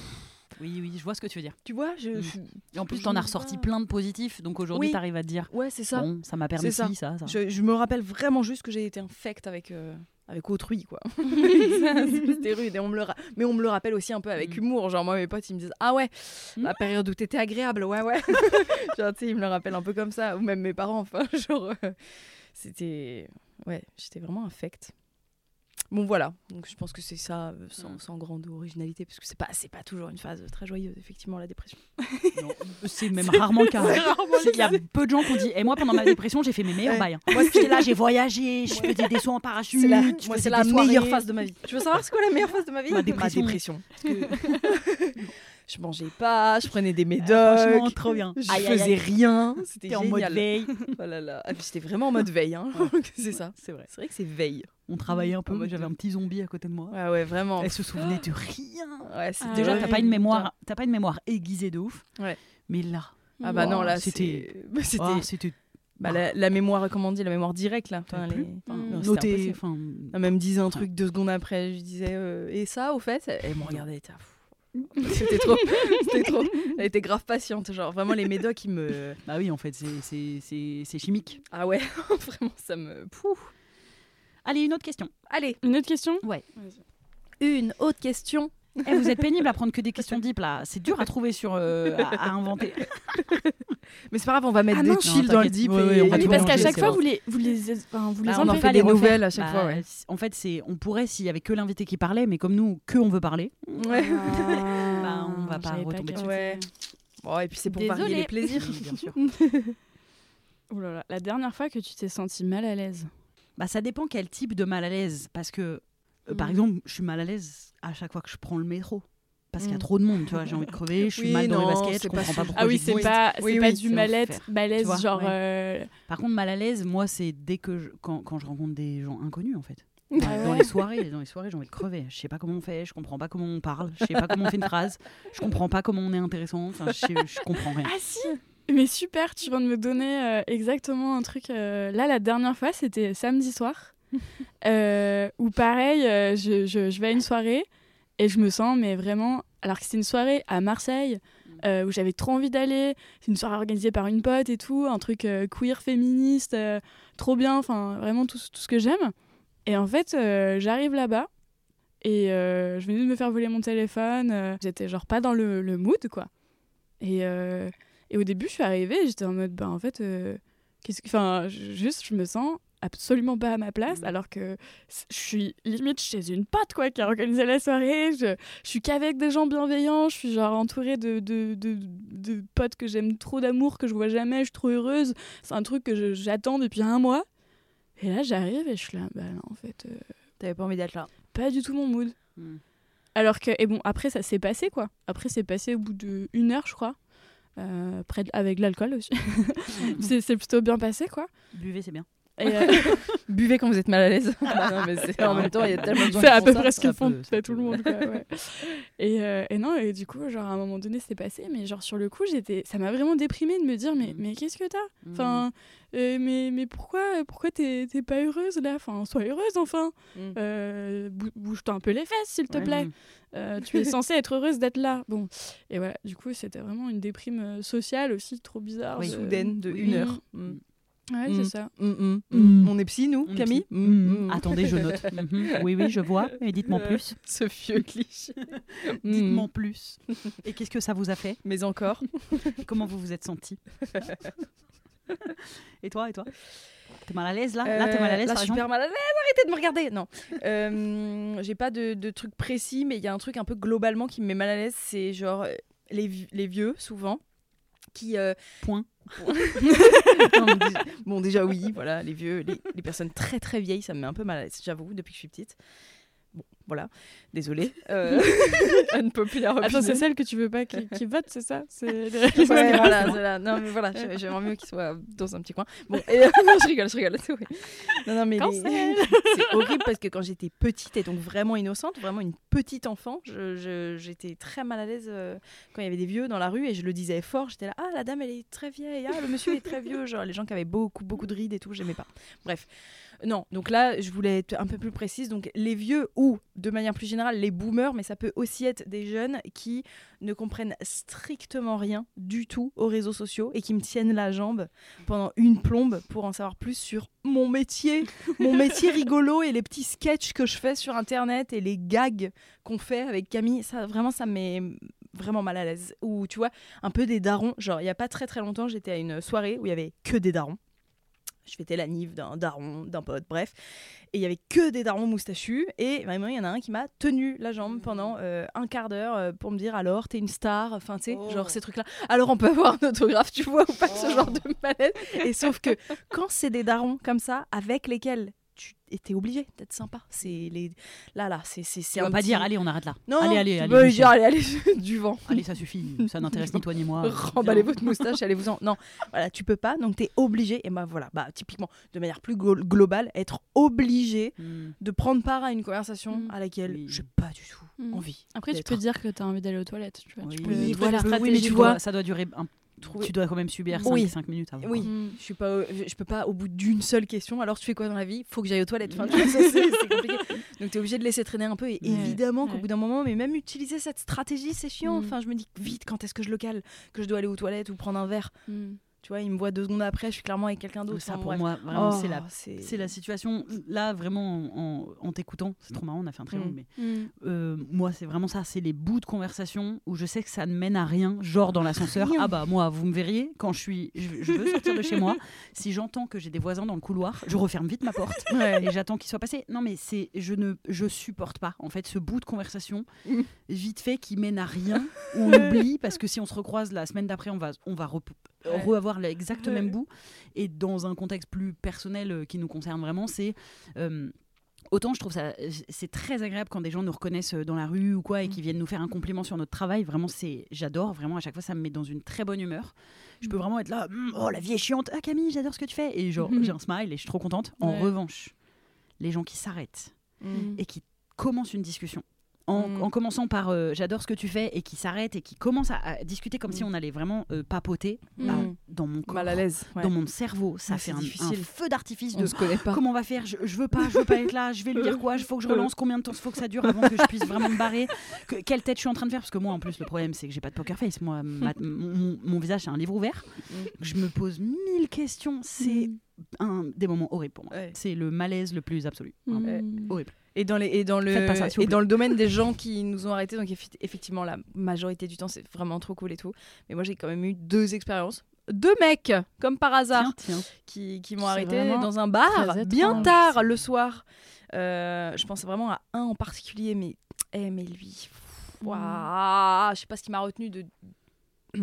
Oui oui je vois ce que tu veux dire tu vois, je, Mm. je- et en plus t'en as ressorti plein de positifs donc aujourd'hui Oui. t'arrives à te dire ouais, c'est ça. bon ça m'a permis ça. ça ça Je, je me rappelle vraiment juste que j'ai été infecte avec. euh, avec autrui quoi (laughs) (laughs) c'était rude et on me le ra- mais on me le rappelle aussi un peu avec Mm. humour genre moi mes potes ils me disent ah ouais Mm. la période où t'étais agréable ouais ouais (laughs) genre tu sais ils me le rappellent un peu comme ça ou même mes parents enfin genre euh, c'était ouais j'étais vraiment infecte bon voilà donc je pense que c'est ça euh, sans, Mm. sans grande originalité parce que c'est pas c'est pas toujours une phase très joyeuse effectivement la dépression (laughs) c'est même rarement le cas. Il y a peu de gens qui ont dit. Et moi, pendant ma (laughs) dépression, j'ai fait mes meilleurs Ouais. bails. hein. Moi, j'étais là, j'ai voyagé, je faisais des sauts en parachute. c'est la, je moi, faisais c'est la des soirées. meilleure phase de ma vie tu veux savoir c'est quoi la meilleure phase de ma vie Ma dépression. dépression. (laughs) je mangeais pas je prenais des Franchement, médocs trop bien. je Aïe, faisais aïe. rien c'était en mode veille. (laughs) Oh là là. Ah, puis vraiment en mode veille, hein. (laughs) c'est ça. C'est vrai. C'est vrai que c'est veille. On travaillait un peu. J'avais un petit zombie à côté de moi. Ouais, ouais, vraiment. Elle se souvenait de rien. Ouais, Ah, Déjà, t'as pas une mémoire, t'as pas une mémoire aiguisée de ouf. Ouais. Mais là, Ah bah non, là, c'était- (laughs) c'était. bah, c'était. ah, bah, la, la mémoire, comment on dit, la mémoire directe, là. Enfin, les- enfin, impossible. Enfin, Elle même disait un truc deux secondes après. Je disais, euh, et ça, au fait Elle me regardait, ah. C'était trop. C'était trop. Elle était grave patiente. Genre, vraiment, les médocs, ils me. bah oui, en fait, c'est- c'est c'est- c'est chimique. Ah ouais, (laughs) vraiment, ça me. Pouh. Allez, une autre question. Allez, Une autre question? Ouais. Une autre question. Eh, vous êtes pénible à prendre que des (laughs) questions deep là. C'est dur à trouver sur euh, à, à inventer. (laughs) Mais c'est pas grave, on va mettre Ah des non, chill non, dans le deep. Ouais, et- ouais, on va Ah oui, parce qu'à chaque fois, bon. vous les, vous les, enfin, vous les Bah, on en enlevez. fait des nouvelles à chaque Bah, fois, ouais. c- En fait, c'est on pourrait s'il y avait que l'invité qui parlait, mais comme nous que on veut parler. Ouais. Ah, (laughs) Bah, on va pas retomber capté. dessus. Ouais. Bon, et puis c'est pour varier Désolée. les plaisirs. Bien sûr. Là là, la dernière fois que tu t'es sentie mal à l'aise? Bah ça dépend quel type de mal à l'aise, parce que euh, par Mm. exemple, je suis mal à l'aise à chaque fois que je prends le métro. Parce qu'il y a Mm. trop de monde, tu vois, j'ai envie de crever, je suis Oui, mal dans non, les baskets, je comprends pas pourquoi Ah oui, c'est pas, Oui, oui, pas du malaise, vois, genre. ouais. euh, Par contre, mal à l'aise, moi, c'est dès que je, quand, quand je rencontre des gens inconnus, en fait. Dans les soirées, dans les soirées, j'ai envie de crever. Je sais pas comment on fait, je comprends pas comment on parle, je sais pas comment on fait une phrase, je comprends pas comment on est intéressant, enfin, je, je comprends rien. Ah si Mais super, tu viens de me donner euh, exactement un truc. euh, Là, la dernière fois, c'était samedi soir. Euh, où pareil, euh, je, je- je vais à une soirée et je me sens, mais vraiment. Alors que c'était une soirée à Marseille euh, où j'avais trop envie d'aller. C'est une soirée organisée par une pote et tout, un truc euh, queer féministe, euh, trop bien, enfin vraiment tout, tout ce que j'aime. Et en fait, j'arrive là-bas et je venais de me faire voler mon téléphone. J'étais genre pas dans le, le mood, quoi. Et, et au début, je suis arrivée, j'étais en mode, bah en fait, qu'est-ce que. Enfin, juste, je me sens absolument pas à ma place, Mhm. alors que je suis limite chez une pote, quoi, qui a organisé la soirée. Je, je suis qu'avec des gens bienveillants, je suis genre entourée de, de, de, de potes que j'aime trop d'amour, que je vois jamais, je suis trop heureuse. C'est un truc que j'attends depuis un mois. Et là, j'arrive et je suis là, bah non, en fait, euh, T'avais pas envie d'être là. pas du tout mon mood. Hmm. Alors que, et bon, après, ça s'est passé, quoi. Après, c'est passé au bout d'une heure, je crois. Euh, près de- avec de l'alcool aussi. (laughs) c'est c'est plutôt bien passé, quoi. Buvez, c'est bien. Et, euh, (laughs) Buvez quand vous êtes mal à l'aise. Bah (laughs) non, mais c'est- en même temps, il y a tellement de gens c'est qui à peu près ce que font tout le monde, quoi, ouais. et, euh, et non, et du coup, genre, à un moment donné, c'était passé. Mais genre, sur le coup, j'étais... ça m'a vraiment déprimée de me dire, mais, Mm. mais qu'est-ce que t'as? Mm. Enfin, euh, mais, mais pourquoi, pourquoi t'es t'es pas heureuse, là? Enfin, sois heureuse, enfin Mm. Euh, bou- Bouge-toi un peu les fesses, s'il te Ouais. plaît tu es (laughs) censée être heureuse d'être là. Bon, et voilà, du coup, c'était vraiment une déprime sociale aussi, trop bizarre. Oui. de- Soudaine de Oui. une heure. Mm. Ouais, c'est ça. Mm, mm, Mm. mm. On est psy, nous, Camille psy. Attendez, je note. (laughs) Mhm. Oui, oui, je vois. Et dites-moi plus. Ce vieux cliché. Dites-moi plus. Et qu'est-ce que ça vous a fait (laughs) Mais encore. (laughs) Comment vous vous êtes senti Et toi, et toi T'es mal à l'aise là Là, t'es mal à l'aise Là, par je suis super mal à l'aise. Arrêtez de me regarder. Non. Euh, J'ai pas de, de truc précis, mais il y a un truc un peu globalement qui me met mal à l'aise. C'est genre euh, les, vi- les vieux, souvent, qui. euh, Point. (laughs) Bon, déjà, oui, voilà, les vieux, les, les personnes très très vieilles, ça me met un peu mal à l'aise, j'avoue, depuis que je suis petite. Voilà, désolée. (laughs) Euh, (laughs) unpopular Attends, opinion. c'est celle que tu veux pas qui, qui vote, c'est ça? C'est (laughs) les- Ouais, voilà, voilà. Non, mais voilà, j'ai- j'aimerais mieux qu'il soit dans un petit coin. Bon, et, euh, non, je rigole, je rigole. oui. Non, non, mais les- c'est horrible parce que quand j'étais petite et donc vraiment innocente, vraiment une petite enfant, j'étais très mal à l'aise euh, quand il y avait des vieux dans la rue et je le disais fort. J'étais là, ah, la dame, elle est très vieille, ah, le monsieur est très vieux. Genre, les gens qui avaient beaucoup, beaucoup de rides et tout, j'aimais pas. Bref. Non, donc là, je voulais être un peu plus précise. Donc, les vieux ou, de manière plus générale, les boomers, mais ça peut aussi être des jeunes qui ne comprennent strictement rien du tout aux réseaux sociaux et qui me tiennent la jambe pendant une plombe pour en savoir plus sur mon métier, mon métier rigolo et les petits sketchs que je fais sur internet et les gags qu'on fait avec Camille. Ça, vraiment, ça me met vraiment mal à l'aise. Ou tu vois, un peu des darons. Genre, il y a pas très très longtemps, j'étais à une soirée où il y avait que des darons. Je fêtais la nive d'un daron, d'un pote, bref. Et il y avait que des darons moustachus. Et vraiment, il y en a un qui m'a tenu la jambe pendant euh, un quart d'heure euh, pour me dire alors, t'es une star. Enfin, tu sais, Oh. genre ces trucs-là. Alors, on peut avoir un autographe, tu vois, ou pas ce genre de malaise. Et sauf que quand c'est des darons comme ça, avec lesquels tu étais obligé d'être sympa, c'est les. Là, là, c'est. c'est Tu un vas pas petit- dire, allez, on arrête là. Non, allez, non, allez, tu allez. dire, allez, allez, (laughs) du vent. Allez, ça suffit. (laughs) Ça n'intéresse ni toi ni moi. Remballez votre moustache, allez-vous-en. Non, voilà, tu peux pas, donc t'es obligé. Et bah voilà, bah typiquement, de manière plus glo- globale, être obligé Mm. de prendre part à une conversation Mm. à laquelle Oui. j'ai pas du tout Mm. envie. Après, tu peux dire que t'as envie d'aller aux toilettes. Tu vois, Oui, tu peux oui, voilà. Oui, mais tu Tu vois- ça doit durer un Trouver- Tu dois quand même subir Oui. 5 minutes avant. Oui, Mm. je suis pas, je peux pas au bout d'une seule question. Alors tu fais quoi dans la vie? Faut que j'aille aux toilettes. Enfin, ça, c'est c'est (laughs) compliqué. Donc t'es obligé de laisser traîner un peu. Et Ouais, évidemment qu'au ouais. bout d'un moment, mais même utiliser cette stratégie, c'est chiant. Mm. Enfin, je me dis vite quand est-ce que je le cale, que je dois aller aux toilettes ou prendre un verre? Mm. Tu vois, il me voit deux secondes après, je suis clairement avec quelqu'un d'autre. Ça, Enfin, pour bref. moi, vraiment, Oh, c'est la c'est C'est la situation, là, vraiment, en, en t'écoutant, c'est trop marrant, on a fait un très long, Mm. mais Mm. euh, moi, c'est vraiment ça, c'est les bouts de conversation où je sais que ça ne mène à rien, genre dans l'ascenseur. Rien. Ah bah, moi, vous me verriez, quand je suis, je, je veux sortir de chez moi, (laughs) si j'entends que j'ai des voisins dans le couloir, je referme vite ma porte (laughs) Ouais. et j'attends qu'ils soient passés. Non, mais c'est, je ne, je supporte pas, en fait, ce bout de conversation, Mm. vite fait, qui mène à rien, où on oublie, parce que si on se recroise la semaine d'après, on va, on va Ouais. re-avoir l'exact Ouais. même bout. Et dans un contexte plus personnel euh, qui nous concerne vraiment, c'est. euh, Autant je trouve ça c'est très agréable quand des gens nous reconnaissent euh, dans la rue ou quoi et Mm. qui viennent nous faire un compliment sur notre travail. Vraiment, c'est j'adore. Vraiment, à chaque fois, ça me met dans une très bonne humeur. Je peux Mm. vraiment être là. Hum, oh, la vie est chiante. Ah, Camille, j'adore ce que tu fais. Et genre, Mm. j'ai un smile et je suis trop contente. En Ouais. revanche, les gens qui s'arrêtent Mm. et qui commencent une discussion. En, Mm. en commençant par euh, j'adore ce que tu fais et qui s'arrêtent et qui commencent à, à discuter comme si Mm. on allait vraiment euh, papoter Mm. ah, dans mon corps, Mal à l'aise. ouais. dans mon cerveau, ça Ouais, fait c'est un, feu d'artifice de se connaît pas. comment on va faire je, je veux pas, je veux pas être là, je vais lui dire quoi, il faut que je relance, combien de temps il faut que ça dure avant que je puisse vraiment me barrer, que- quelle tête je suis en train de faire parce que moi en plus le problème c'est que j'ai pas de poker face, moi ma- (laughs) mon, visage c'est un livre ouvert, je me pose mille questions, c'est un des moments horribles pour moi, Ouais. c'est le malaise le plus absolu, horrible. Et dans, les, et, dans le, ça, et dans le domaine des gens qui nous ont arrêtés, donc effectivement, la majorité du temps, c'est vraiment trop cool et tout. Mais moi, j'ai quand même eu deux expériences. Deux mecs, comme par hasard, Tiens, tiens. qui, qui m'ont arrêté dans un bar, bien tard le soir. Euh, je pense vraiment à un en particulier, mais, eh, mais lui, ouah, je sais pas ce qui m'a retenu de. (clears throat)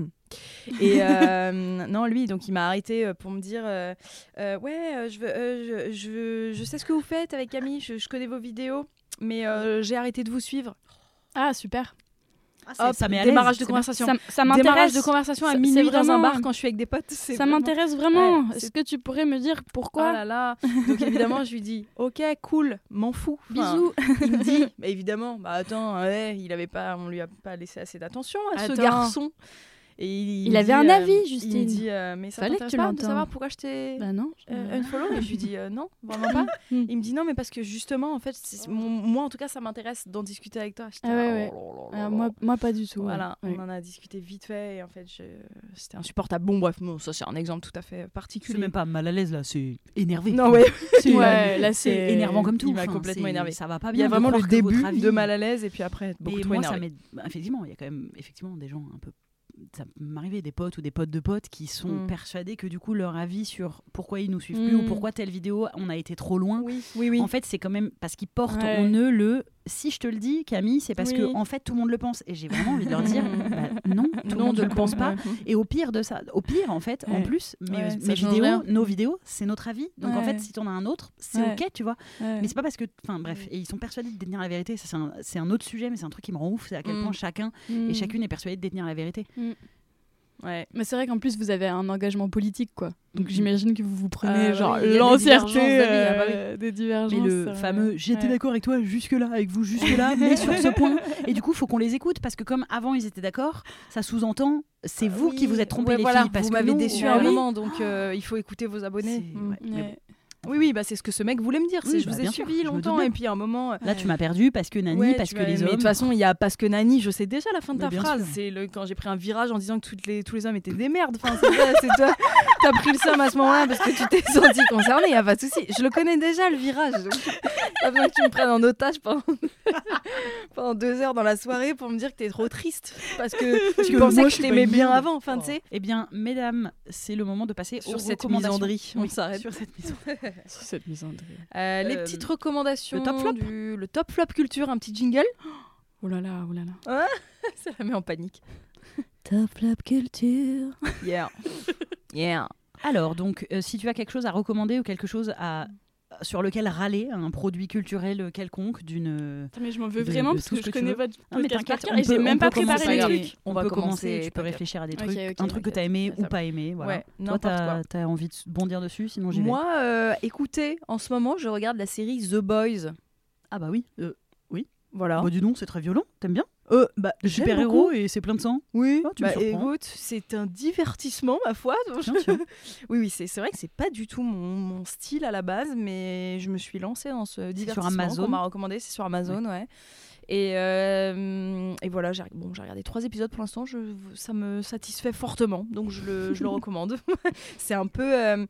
Et euh, (laughs) non, lui, donc il m'a arrêté euh, pour me dire euh, euh, Ouais, je, veux, euh, je, je, je sais ce que vous faites avec Camille, je, je connais vos vidéos, mais euh, j'ai arrêté de vous suivre. Ah, super. Ah, Hop, ça met à l'aise, démarrage de conversation. Ça, ça Démarrage m'intéresse. de conversation à minuit dans un bar quand je suis avec des potes. Ça vraiment- m'intéresse vraiment. Ouais, Est-ce que tu pourrais me dire pourquoi Oh là là. Donc évidemment, je lui dis OK, cool, m'en fous. Enfin, Bisous. il me dit mais évidemment, bah attends, ouais, il avait pas on lui a pas laissé assez d'attention à ce garçon. Et il, avait dit, un euh, avis, Il me Justine. dit euh, mais ça Fallait que t'intéresse tu pas de savoir pourquoi je t'ai Bah non. euh, unfollow et je lui dis euh, non, vraiment pas. (laughs) Mm. Il me dit non mais parce que justement en fait c'est- mon- moi en tout cas ça m'intéresse d'en discuter avec toi. Ah ouais, ouais. oh moi, moi, pas du tout. Voilà, ouais. on en a discuté vite fait et en fait je- c'était insupportable. Bon bref, bon, ça c'est un exemple tout à fait C'est particulier. même pas mal à l'aise là, c'est énervé. Non ouais, (laughs) C'est Ouais, là, c'est c'est- énervant comme tout. il m'a Enfin, complètement c'est- énervé. Ça va pas il y bien. a vraiment le début de mal à l'aise et puis après beaucoup trop énervé. bah, Effectivement, il y a quand même effectivement des gens un peu. Ça m'arrivait des potes ou des potes de potes qui sont Mm. persuadés que du coup leur avis sur pourquoi ils nous suivent plus ou Mm. pourquoi telle vidéo on a été trop loin. Oui, oui, oui. En fait, c'est quand même parce qu'ils portent Ouais. en eux le si je te le dis, Camille, c'est parce Oui. que en fait tout le monde le pense. Et j'ai vraiment envie de leur dire Mm. (laughs) bah, non, tout le monde ne le pense pas. Ouais. Et au pire de ça, au pire en fait, en plus, mes, Ouais, vidéos, nos vidéos, c'est notre avis. Donc en fait, si t'en as un autre, c'est ok, tu vois. Mais c'est pas parce que, enfin bref, et ils sont persuadés de détenir la vérité. Ça c'est un, autre sujet, mais c'est un truc qui me rend ouf. C'est à quel Mm. point chacun Mm. et chacune est persuadée de détenir la vérité. Ouais. Mais c'est vrai qu'en plus, vous avez un engagement politique, quoi. Donc Mhm. j'imagine que vous vous prenez Ah, genre oui, il l'entièreté ah bah euh, des divergences. Mais le euh, fameux j'étais ouais. d'accord avec toi jusque là, avec vous jusque là, mais sur ce (laughs) point. Et du coup, faut qu'on les écoute parce que comme avant ils étaient d'accord, ça sous-entend c'est vous qui vous êtes trompés Ouais, les voilà, filles parce vous m'avez déçu à un moment, donc euh, il faut écouter vos abonnés. ouais, mais. Oui, oui, bah c'est ce que ce mec voulait me dire. Oui, je bah, vous ai sûr, suivi longtemps et puis à un moment. euh, Là, tu m'as perdu parce que Nani, ouais, parce que les mais hommes. de toute façon, il y a parce que Nani, je sais déjà la fin de Mais ta phrase. C'est le quand j'ai pris un virage en disant que toutes les, tous les hommes étaient des merdes. Enfin, c'est vrai, (laughs) c'est toi. T'as pris le seum à ce moment-là parce que tu t'es senti concerné. Y a pas de souci. Je le connais déjà le virage. Donc, (laughs) pas besoin que tu me prennes en otage pendant (laughs) pendant deux heures dans la soirée pour me dire que t'es trop triste parce que tu que pensais moi, que je t'aimais bien avant. Enfin, tu sais. Eh bien, mesdames, c'est le moment de passer Sur aux cette misandrie, on Oui, s'arrête. Sur cette misandrie. (laughs) Sur cette misandrie. Euh, les Euh, petites recommandations. le top flop du- le top flop culture, un petit jingle. (gasps) Oh là là, oh là là. Ça la met en panique. Top Flap Culture. Yeah. Yeah. Alors, donc, euh, si tu as quelque chose à recommander ou quelque chose à sur lequel râler, un produit culturel quelconque d'une. Mais je m'en veux vraiment de parce tout que ce je que tu connais veux. votre Non, mais podcast par cœur et j'ai même pas préparé les trucs. On On, va peut commencer, commencer, tu peux réfléchir à des trucs, un truc que tu as aimé Ça ou pas aimé. Voilà. Ouais, Toi, t'as as envie de bondir dessus, sinon j'y vais. Moi, euh, écoutez, en ce moment, je regarde la série The Boys. Ah bah oui. Euh, Voilà. bah dis donc, c'est très violent. T'aimes bien? Euh, bah, super héros et c'est plein de sang. Oui, Oh, tu bah, écoute, c'est un divertissement, ma foi. sûr. (laughs) oui, oui, c'est vrai que c'est pas du tout mon, mon style à la base, mais je me suis lancée dans ce divertissement Amazon qu'on m'a recommandé. C'est sur Amazon, ouais. Et, euh, et voilà, j'ai bon, regardé trois épisodes pour l'instant. Ça me satisfait fortement, donc je le, je le (laughs) recommande. (laughs) c'est un peu. euh,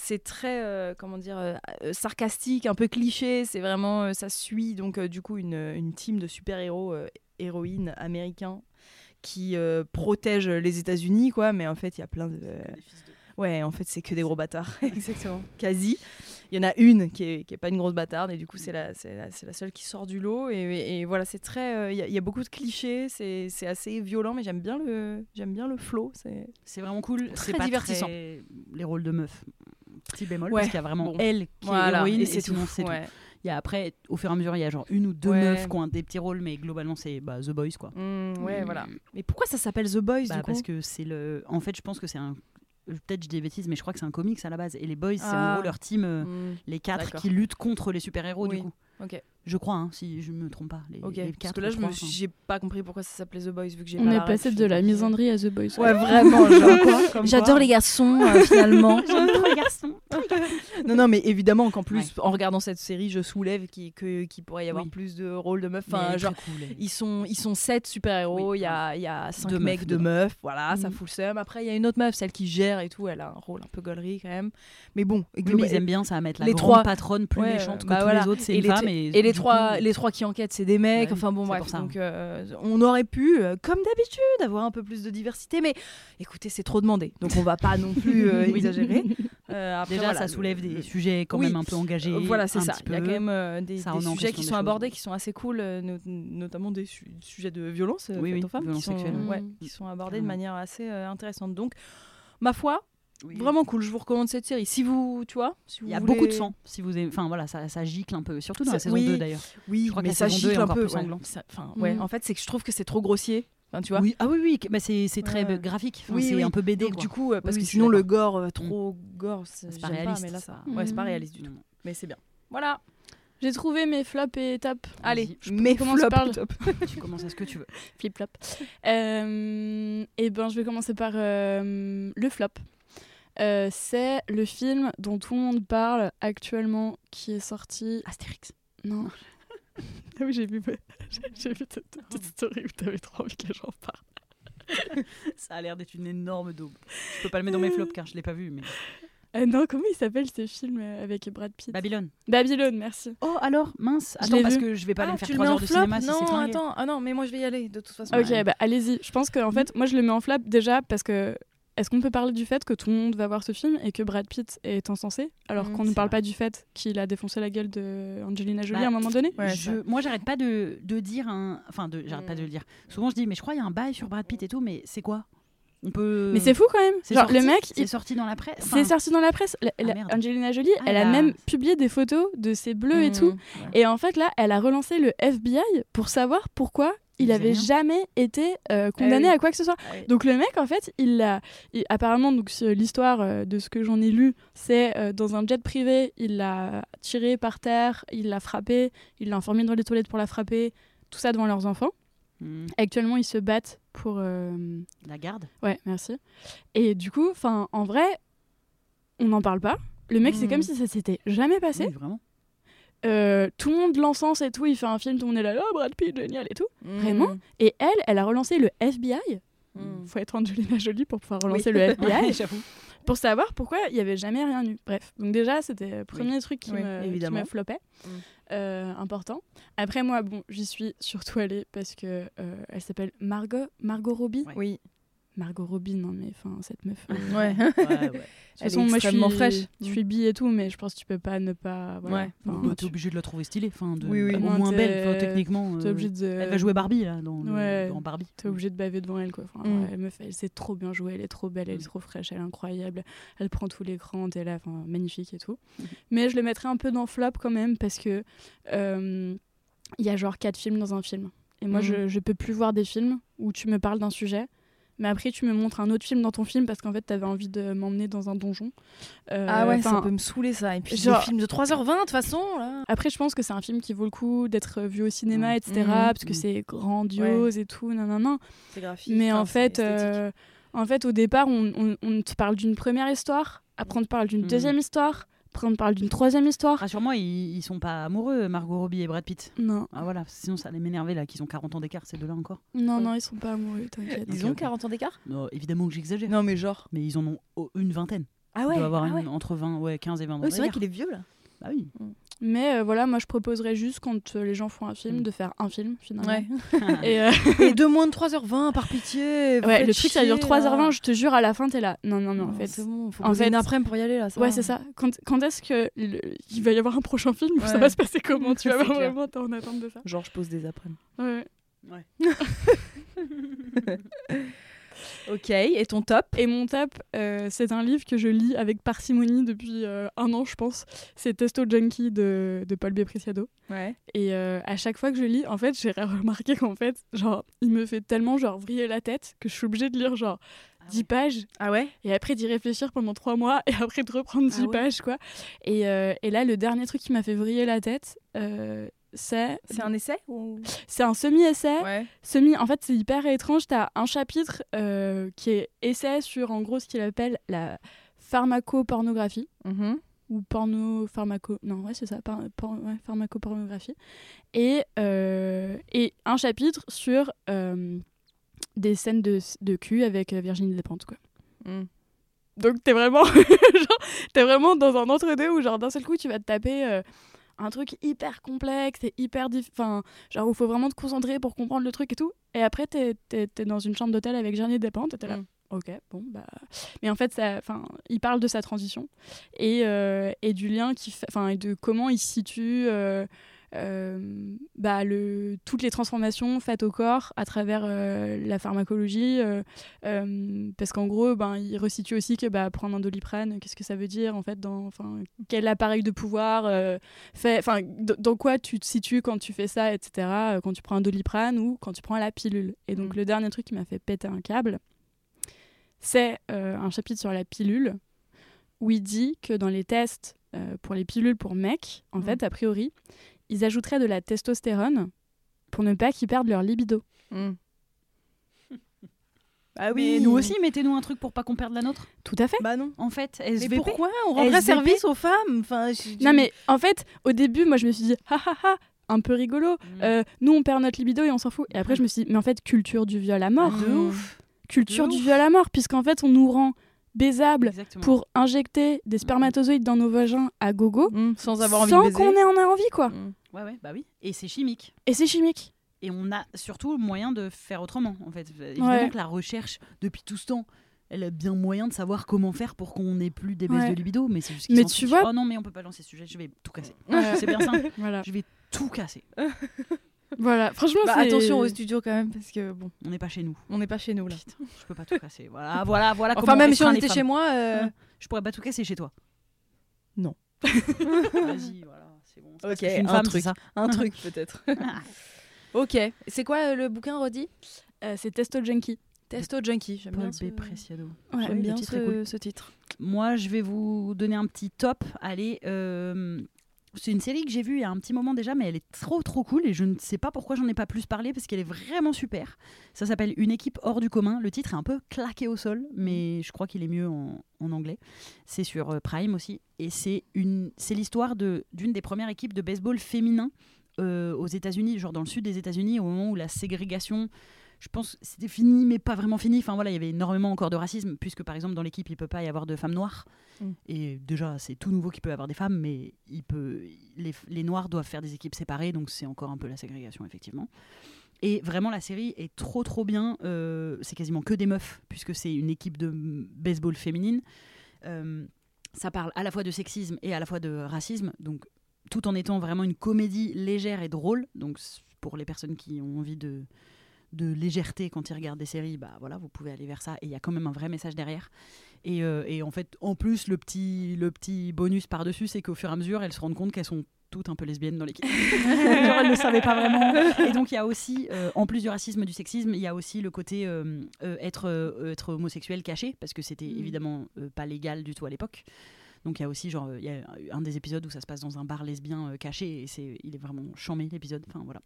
c'est très, euh, comment dire, sarcastique, un peu cliché. C'est vraiment, ça suit donc du coup une, une team de super-héros, héroïnes américains qui euh, protègent les États-Unis, quoi. Mais en fait, il y a plein de. Ouais, en fait, c'est que des gros bâtards. (laughs) Exactement. Quasi. Il y en a une qui est, qui est pas une grosse bâtarde, et du coup, c'est la, c'est la, la seule qui sort du lot. Et, et voilà, c'est très. euh, Il y, a- il y a beaucoup de clichés, c'est c'est assez violent, mais j'aime bien le, j'aime bien le flow. C'est C'est vraiment cool. Très C'est pas divertissant. très- Les rôles de meuf. Petit bémol, Ouais, parce qu'il y a vraiment bon. elle qui est héroïne et et, c'est sinon tout. c'est tout. Il y a après, au fur et à mesure, il y a genre une ou deux Ouais. meufs qui ont des petits rôles, mais globalement c'est bah, The Boys quoi. Mm, ouais, Mm. voilà. Mais pourquoi ça s'appelle The Boys Bah, du coup parce que c'est le. En fait, je pense que c'est un. Peut-être je dis des bêtises, mais je crois que c'est un comics à la base. Et les Boys, c'est en Ah. gros leur team, euh, Mm, les quatre qui luttent contre les super-héros Oui. du coup. Ok. Je crois, hein, si je me trompe pas. Les, Ok. les Parce que là, je me j'ai pas compris pourquoi ça s'appelait The Boys vu que j'ai On pas est passé de la pas. misandrie à The Boys. Ouais, vraiment. J'adore les garçons, euh, finalement. (laughs) J'aime trop les garçons. (laughs) Non, non, mais évidemment qu'en plus, en regardant cette série, je soulève qu'il que- qu'il pourrait y avoir Oui. plus de rôles de meufs. Enfin, genre, cool, ils sont, ils sont sept super-héros, Oui, il y, a, il y a cinq Deux mecs, meufs deux dedans. meufs, voilà, ça Mhm. fout le seum. Après, il y a une autre meuf, celle qui gère et tout, elle a un rôle un peu gaulerie quand même. Mais bon, Oui, globa- mais ils aiment bien ça à mettre la les trois- patronne plus Ouais, méchante que bah tous les autres, c'est une les femme. Et les trois, coup, les trois qui enquêtent, c'est des mecs. Ouais, enfin bon, bref. Donc, euh, on aurait pu, euh, comme d'habitude, avoir un peu plus de diversité. Mais écoutez, c'est trop demandé. Donc, on va pas non (laughs) plus euh, exagérer. (laughs) Après, Déjà, voilà, ça soulève des sujets quand Oui. même un peu engagés. Voilà, c'est ça. Il y a quand même des, sujets qui des sont abordés, qui sont assez cool, no- notamment des su- sujets de violence Oui, aux femmes, qui violence sont, sexuelle. ouais, Mm. qui sont abordés de manière assez intéressante. Donc, ma foi, Vraiment cool, je vous recommande cette série. Si vous, tu vois, si vous Il y a voulez- beaucoup de sang. Si vous enfin voilà, ça, ça gicle un peu, surtout dans la saison oui. 2 d'ailleurs. Oui, Je crois que mais la ça gicle un peu. plus ouais. Ça-. Mhm. En fait, c'est que je trouve que c'est trop grossier. Enfin, tu vois. Oui, ah oui, oui, bah c'est très Ouais. graphique. Enfin, Oui, c'est oui. un peu BD. Donc quoi. du coup, euh, parce que sinon le gore euh, trop gore, c'est pas réaliste, mais là ça, pas- ouais, c'est pas Mhm. réaliste du tout. Mais c'est bien. Voilà. J'ai trouvé mes flops et tops. Allez, je mes commence flops par top. tu commences à ce que tu veux. (laughs) Flip flop. Euh, et ben, je vais commencer par le flop. Euh, c'est le film dont tout le monde parle actuellement, qui est sorti. Astérix. Non. (laughs) ah oui, j'ai vu, (laughs) j'ai vu ta ta petite story où t'avais trop envie que j'en parle. (laughs) Ça a l'air d'être une énorme daube. Je peux pas le mettre dans mes flops car je l'ai pas vu. Mais Euh, non, comment il s'appelle ce film euh, avec Brad Pitt? Babylone. Babylone, merci. Oh alors mince. Attends parce vu. que je vais pas aller Ah, me faire tu le 3 mets en heures de flop cinéma si c'est Non, attends. Ah non, mais moi je vais y aller de toute façon. Ok, Ouais. bah allez-y. Je pense qu'en fait, moi je le mets en flop déjà parce que. Est-ce qu'on peut parler du fait que tout le monde va voir ce film et que Brad Pitt est insensé alors Mm, qu'on ne parle vrai. pas du fait qu'il a défoncé la gueule de Angelina Jolie Bah, à un moment donné? Ouais, je, ça. moi, j'arrête pas de, de dire un. Enfin, de, j'arrête pas de le dire. Souvent, je dis, mais je crois qu'il y a un bail sur Brad Pitt et tout, mais c'est quoi? On peut. Mais c'est fou quand même. Genre, sorti, le mec, C'est il- sorti dans la presse. c'est sorti dans la presse. La- Ah, la-. Angelina Jolie, Ah, elle a même publié des photos de ses bleus et Mmh. tout. Et en fait, là, elle a relancé le FBI pour savoir pourquoi il avait jamais été euh, condamné oui. à quoi que ce soit. Ah. Donc le mec, en fait, il a il- apparemment donc l'histoire euh, de ce que j'en ai lu, c'est euh, dans un jet privé, il l'a tiré par terre, il l'a frappé, il l'a enfermé dans les toilettes pour la frapper, tout ça devant leurs enfants. hmm, Actuellement, ils se battent pour la garde? ouais, merci. Et du coup, enfin, en vrai, on n'en parle pas. Le mec, c'est Mhm. comme si ça s'était jamais passé. Oui, vraiment. Euh, tout le monde l'encense et tout. Il fait un film, tout le monde est là, oh Brad Pitt, génial et tout. Mmh. Vraiment Et elle, elle a relancé le FBI. Mmh. Faut être Angelina Jolie pour pouvoir relancer Oui. le (laughs) FBI. J'avoue. pour savoir pourquoi il n'y avait jamais rien eu. Bref, donc déjà, c'était le premier truc qui Oui, me, qui me floppait. Mm. Euh, important. Après, moi, bon, j'y suis surtout allée parce que euh, elle s'appelle Margot, Margot Robbie. Oui. Margot Robbie, non, mais enfin, cette meuf. euh, Ouais. Ouais, ouais. (laughs) De toute Elle est façon, moi, je suis, extrêmement fraîche. je suis bi et tout, mais je pense que tu peux pas ne pas. Voilà. Ouais. Bah, tu- t'es obligé de la trouver stylée. Enfin, de, Oui, oui. Au moins belle, techniquement. t'es euh, obligé de. Elle va jouer Barbie là, dans, le- Ouais. dans Barbie. T'es obligé de baver devant elle, quoi. Enfin, Mm. ouais, elle, meuf, elle sait trop bien jouer, elle est trop belle, elle est Mm. trop fraîche, elle est incroyable. Elle prend tout l'écran, t'es là, enfin, magnifique et tout. Mhm. Mais je le mettrais un peu dans flop quand même parce que euh, il y a genre quatre films dans un film. Et moi, Mhm. je, je peux plus voir des films où tu me parles d'un sujet. Mais après, tu me montres un autre film dans ton film parce qu'en fait, t'avais envie de m'emmener dans un donjon. Euh, Ah ouais, ça peut me saouler ça. Et puis genre- des films de 3h20 de toute façon. Là. Après, je pense que c'est un film qui vaut le coup d'être vu au cinéma, Ouais. etc. Mhm. Parce que Mhm. c'est grandiose et tout, nanana. C'est graphique. Mais enfin, en fait, euh, en fait, au départ, on, on- on te parle d'une première histoire, après on te parle d'une deuxième histoire, après on parle d'une troisième histoire. Rassure-moi, ils, ils sont pas amoureux, Margot Robbie et Brad Pitt. Non, Ah voilà, sinon ça allait m'énerver là qu'ils ont 40 ans d'écart ces deux-là encore. non, Ouais. non, ils sont pas amoureux, t'inquiète. Ils ont ok. 40 ans d'écart? Non, évidemment que j'exagère. Non, mais genre. Mais ils en ont une vingtaine. Ah Ils ouais. doivent avoir ah une- entre 20, ouais, 15 et 20 ans. Ouais, c'est vrai qu'il est vieux là. Bah oui. Mais euh, voilà, moi je proposerais juste quand euh, les gens font un film Mhm. de faire un film finalement. Ouais. (laughs) Et, euh, (laughs) Et de moins de 3h20 par pitié. ouais, le truc ça dure chier, 3h20, là. je te jure, à la fin t'es là. Non, non, non, en fait. c'est bon, faut en poser fait- une après-midi pour y aller là. ça Ouais, c'est ça. Quand, quand est-ce que le- il va y avoir un prochain film Ça Ouais. va se passer comment Tu (laughs) vas vraiment, t'es en attente de ça. Genre, je pose des après Ouais. Ok, et ton top? Et mon top, euh, c'est un livre que je lis avec parcimonie depuis euh, un an, je pense. C'est Testo Junkie de, de Paul B. Preciado. Ouais. Et euh, à chaque fois que je lis, en fait, j'ai remarqué qu'en fait, genre, il me fait tellement genre vriller la tête que je suis obligée de lire genre 10 pages Ah ouais? Et après d'y réfléchir pendant 3 mois et après de reprendre 10 Ah ouais. pages, quoi. Et, euh, et là, le dernier truc qui m'a fait vriller la tête, euh, c'est C'est un essai ou? C'est un semi-essai. Ouais. Semi, en fait, c'est hyper étrange. Tu as un chapitre euh, qui est essai sur, en gros, ce qu'il appelle la pharmacopornographie Mhm. ou porno pharmaco non ouais c'est ça par, por- ouais, pharmacopornographie et euh, et un chapitre sur euh, des scènes de, de cul avec Virginie Despentes quoi Mm. donc t'es vraiment (laughs) genre, t'es vraiment dans un entre deux où genre d'un seul coup tu vas te taper un truc hyper complexe et hyper enfin genre où il faut vraiment te concentrer pour comprendre le truc et tout et après t'es t'es dans une chambre d'hôtel avec Virginie Despentes et t'es là Mm. ok bon bah mais en fait ça enfin il parle de sa transition et, euh, et du lien qui fait enfin et de comment il se situe euh, euh, bah, le, toutes les transformations faites au corps à travers euh, la pharmacologie. euh, parce qu'en gros, ben, il resitue aussi que bah, prendre un doliprane, qu'est-ce que ça veut dire en fait dans, Quel appareil de pouvoir fait, dans quoi tu te situes quand tu fais ça, etc. Quand tu prends un doliprane ou quand tu prends la pilule. Et donc, Mm. le dernier truc qui m'a fait péter un câble, c'est un chapitre sur la pilule où il dit que dans les tests pour les pilules pour mecs, en Mm. fait, a priori, ils ajouteraient de la testostérone pour ne pas qu'ils perdent leur libido. (laughs) Mm. Ah Mais nous aussi, mettez-nous un truc pour pas qu'on perde la nôtre. Tout à fait. Bah non. En fait, Mais pourquoi on rendrait service aux femmes enfin, je- Non, mais en fait, au début, moi, je me suis dit, ha ha ha, un peu rigolo. Mm. Euh, nous, on perd notre libido et on s'en fout. Et après, je me suis dit, mais en fait, culture du viol à mort. De ouf. Culture de du ouf. viol à mort, puisqu'en fait, on nous rend baisables Exactement. pour injecter des spermatozoïdes dans nos vagins à gogo sans avoir envie sans qu'on ait en ait envie, quoi. Ouais, ouais, bah oui. Et c'est chimique. Et c'est chimique. Et on a surtout le moyen de faire autrement, en fait. Évidemment Ouais. que la recherche, depuis tout ce temps, elle a bien moyen de savoir comment faire pour qu'on n'ait plus des baisses Ouais. de libido. Mais c'est juste qu'ils Mais tu vois- Oh non, mais on peut pas lancer ce sujet, je vais tout casser. Ouais. (laughs) c'est bien ça. (laughs) Voilà. Je vais tout casser. (laughs) Voilà. Franchement, Bah, attention au studio quand même, parce que bon, On n'est pas chez nous. on n'est pas chez nous là. Je peux pas tout casser. Voilà, voilà, voilà. Enfin, comment même si on était femmes. chez moi, euh, Hein Je pourrais pas tout casser chez toi. Non. Vas-y, voilà, c'est bon. Ok, une un femme, truc. c'est ça. un (laughs) truc peut-être. ok. C'est quoi euh, le bouquin redit Euh, c'est Testo Junkie. Testo Junkie. J'aime Paul bien, B. ce... Preciado. Ouais. J'aime le bien titre ce, cool. ce titre. Moi, je vais vous donner un petit top. Allez, euh, c'est une série que j'ai vue il y a un petit moment déjà, mais elle est trop trop cool et je ne sais pas pourquoi j'en ai pas plus parlé parce qu'elle est vraiment super. Ça s'appelle Une équipe hors du commun. Le titre est un peu claqué au sol, mais je crois qu'il est mieux en, en anglais. C'est sur euh, Prime aussi et c'est une c'est l'histoire de d'une des premières équipes de baseball féminin euh, aux États-Unis, genre dans le sud des États-Unis, au moment où la ségrégation je pense que c'était fini, mais pas vraiment fini. Enfin voilà, il y avait énormément encore de racisme, puisque par exemple dans l'équipe, il peut pas y avoir de femmes noires. Mm. Et déjà, c'est tout nouveau qu'il peut y avoir des femmes, mais il peut, les, les noirs doivent faire des équipes séparées, donc c'est encore un peu la ségrégation, effectivement. Et vraiment, la série est trop trop bien. Euh, c'est quasiment que des meufs, puisque c'est une équipe de baseball féminine. Euh, ça parle à la fois de sexisme et à la fois de racisme, donc tout en étant vraiment une comédie légère et drôle. Donc pour les personnes qui ont envie de de légèreté quand ils regardent des séries, bah voilà, vous pouvez aller vers ça. Et il y a quand même un vrai message derrière. Et, euh, et en fait, en plus, le petit, le petit bonus par-dessus, c'est qu'au fur et à mesure, elles se rendent compte qu'elles sont toutes un peu lesbiennes dans l'équipe. (laughs) Genre, elles ne le savaient pas vraiment. Et donc, il y a aussi, euh, en plus du racisme, du sexisme, il y a aussi le côté euh, être, être homosexuel caché, parce que c'était Mm. évidemment pas légal du tout à l'époque. Donc il y a aussi genre il y a un des épisodes où ça se passe dans un bar lesbien euh, caché et c'est il est vraiment chambé l'épisode. Enfin voilà.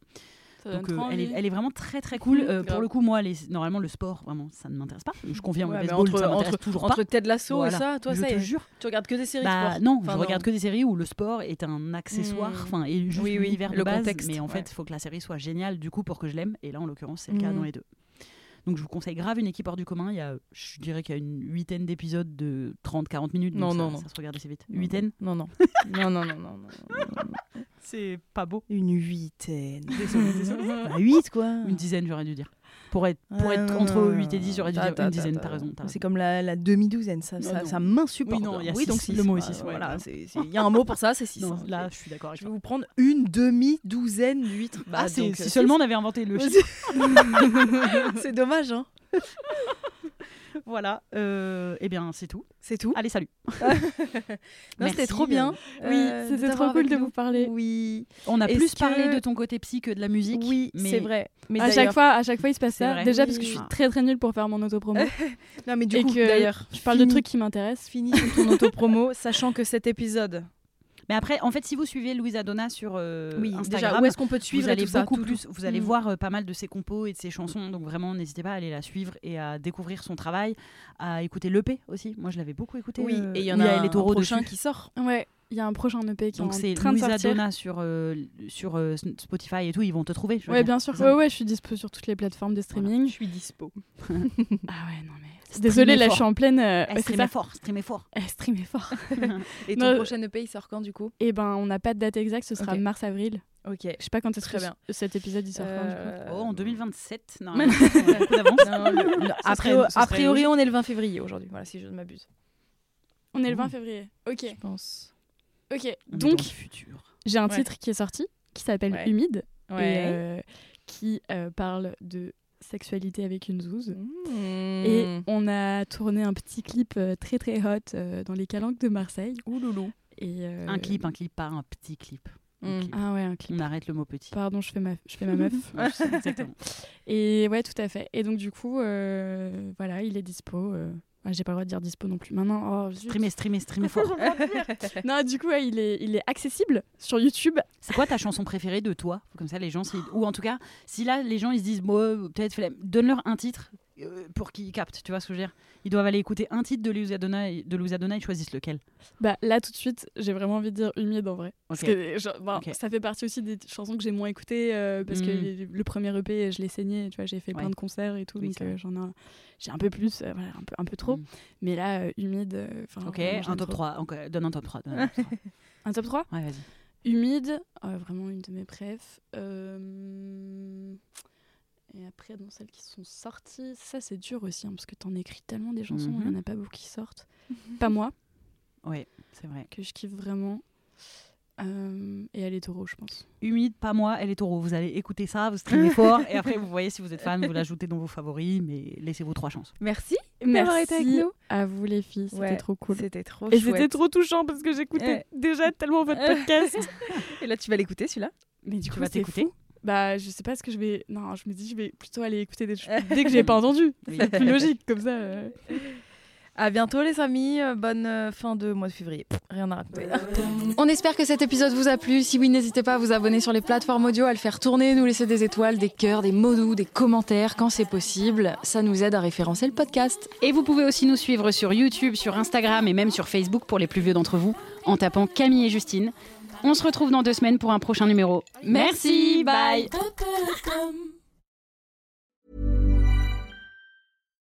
Donc euh, trop elle, est, envie. elle est vraiment très très cool. Euh, pour le coup, moi, les, normalement, le sport, vraiment, ça ne m'intéresse pas. Je confirme, Ouais, le baseball, entre- ça m'intéresse entre- toujours Entre pas. Ted Lasso Voilà. et ça, toi, je ça te est. jure. Tu regardes que des séries Bah, sport. non, Enfin, je regarde que des séries où le sport est un accessoire, Mhm. enfin, et juste Oui, oui, l'univers de base. contexte, mais en fait, il faut que la série soit géniale du coup pour que je l'aime. Et là, en l'occurrence, c'est le cas Mhm. dans les deux. Donc je vous conseille grave une équipe hors du commun. Il y a, je dirais qu'il y a une huitaine d'épisodes de 30-40 minutes. Non, donc non, ça, non. ça se regarde assez vite. Non, Huitaine? Non, non. non, non, non, non, non. C'est pas beau. Une huitaine. Désolé, désolé. (laughs) Bah, huit, quoi. Une dizaine, j'aurais dû dire. Pour être, pour Ah, être non, entre non, 8 et non, 10, j'aurais dû dire une dizaine. T'as raison. C'est comme la, la demi-douzaine, ça, Non, ça, ça m'insupporte. Oui, non, il y a oui, donc six. Le mot est Voilà, c'est- (laughs) il y a un mot pour ça, c'est 6. Non, là, je suis d'accord avec je vais vous prendre une demi-douzaine d'huîtres. Bah, Ah, c'est- donc, si euh, seulement on avait inventé le (laughs) chiffre. c'est dommage, hein. (laughs) Voilà. Euh, eh bien, c'est tout. C'est tout. Allez, salut. (laughs) Non, Merci, c'était trop bien. Oui, euh, c'était t'avoir trop cool de nous. vous parler. Oui, On a Est-ce plus parlé que- de ton côté psy que de la musique. oui, mais c'est vrai. Mais à chaque fois, à chaque fois, il se passe C'est ça. vrai. Déjà Oui. parce que je suis très très nulle pour faire mon autopromo. (laughs) Non, mais du et coup, que d'ailleurs, je parle de trucs qui m'intéressent. Fini sur ton autopromo, sachant que cet épisode. Mais après, en fait, si vous suivez Louisa Donna sur euh, oui, Instagram, déjà, où est-ce qu'on peut te suivre vous allez tout ça, beaucoup tout, plus, tout. vous allez Mm. voir euh, pas mal de ses compos et de ses chansons. Donc vraiment, n'hésitez pas à aller la suivre et à découvrir son travail, à écouter l'EP aussi. Moi, je l'avais beaucoup écouté. Oui, euh, et il y en a les un taureaux prochain dessus. qui sort. Ouais, il y a un prochain EP qui Donc est c'est en train de Louisa sortir. Donna sur euh, sur euh, Spotify et tout. Ils vont te trouver. je dire. bien sûr. Ouais, ouais, je suis dispo sur toutes les plateformes de streaming. suis dispo. (laughs) (laughs) Ah ouais, non mais. Désolée, là, je suis en pleine. euh, Eh, streamer fort, streamer fort. Eh, streamer fort. (laughs) Et ton Non. prochain EP, il sort quand du coup? Et ben, on n'a pas de date exacte. Ce sera mars-avril. Ok. Je sais pas quand est-ce que bien. cet épisode il sort quand, du coup. Euh, Oh, en 2027. Non, on a beaucoup d'avance. non, le- non, a, priori, on est le 20 février aujourd'hui. Voilà, si je ne m'abuse. On est le 20 Ouh. février. Ok. Je pense. Ok. On Donc, j'ai un Ouais. titre qui est sorti qui s'appelle Ouais. Humide et euh, qui euh, parle de sexualité avec une zouze. Mmh. Et on a tourné un petit clip euh, très très hot euh, dans les calanques de Marseille. Ouloulou. Et, euh, Un clip, un clip, pas un petit clip. Un Mm. clip. Ah ouais, un clip. On arrête le mot petit. Pardon, je fais ma, je fais ma meuf. (laughs) Exactement. Et ouais, tout à fait. Et donc, du coup, euh, voilà, il est dispo. euh. Ah, J'ai pas le droit de dire dispo non plus. Maintenant, oh. Streamer, streamer, streamer fort. (laughs) (laughs) non, du coup, ouais, il, est, il est accessible sur YouTube. C'est quoi ta chanson préférée de toi? Comme ça, les gens, ou en tout cas, si là, les gens, ils se disent, bon, peut-être, flemme, donne-leur un titre euh, pour qu'ils captent. Tu vois ce que je veux dire? Ils doivent aller écouter un titre de Louisa Donna, et- de Louisa Donna, ils choisissent lequel? Bah, là, tout de suite, j'ai vraiment envie de dire humide en vrai. Parce que genre, bon, Ok. ça fait partie aussi des chansons que j'ai moins écoutées euh, parce que Mm. les- le premier EP, je l'ai saigné. Tu vois, j'ai fait Ouais. plein de concerts et tout. Oui, donc, euh, j'en ai, j'ai un peu plus, euh, voilà, un peu, un peu trop. Mm. Mais là, euh, humide. euh, Ok, un top trop. 3. Ok, donne un top 3. donne un top 3. (laughs) Un top 3 Ouais, vas-y. Humide, euh, vraiment une de mes préfs. Et après, dans celles qui sont sorties, ça c'est dur aussi, hein, parce que t'en écris tellement des chansons, il y en a pas beaucoup qui sortent. (laughs) pas moi, Ouais, c'est vrai. que je kiffe vraiment. Euh, et elle est taureau, je pense. Humide, pas moi, elle est taureau. Vous allez écouter ça, vous streamez (laughs) fort, et après, vous voyez si vous êtes fan, vous l'ajoutez dans vos favoris, mais laissez-vous trois chances. Merci d'avoir été avec nous. à vous les filles, c'était Ouais, trop cool. C'était trop Et chouette. c'était trop touchant parce que j'écoutais déjà tellement votre (laughs) podcast. Et là, tu vas l'écouter celui-là Mais du Tu coup, vas t'écouter fou. Bah, je sais pas ce que je vais. Non, je me dis, je vais plutôt aller écouter des (laughs) choses dès que j'ai pas entendu. Oui. C'est plus logique comme ça. euh. À bientôt les amis, Euh, bonne euh, fin de mois de février. Rien à raconter. (laughs) On espère que cet épisode vous a plu. Si oui, n'hésitez pas à vous abonner sur les plateformes audio, à le faire tourner, nous laisser des étoiles, des cœurs, des mots doux, des commentaires quand c'est possible. Ça nous aide à référencer le podcast. Et vous pouvez aussi nous suivre sur YouTube, sur Instagram et même sur Facebook pour les plus vieux d'entre vous, en tapant Camille et Justine. On se retrouve dans deux semaines pour un prochain numéro. Merci, bye.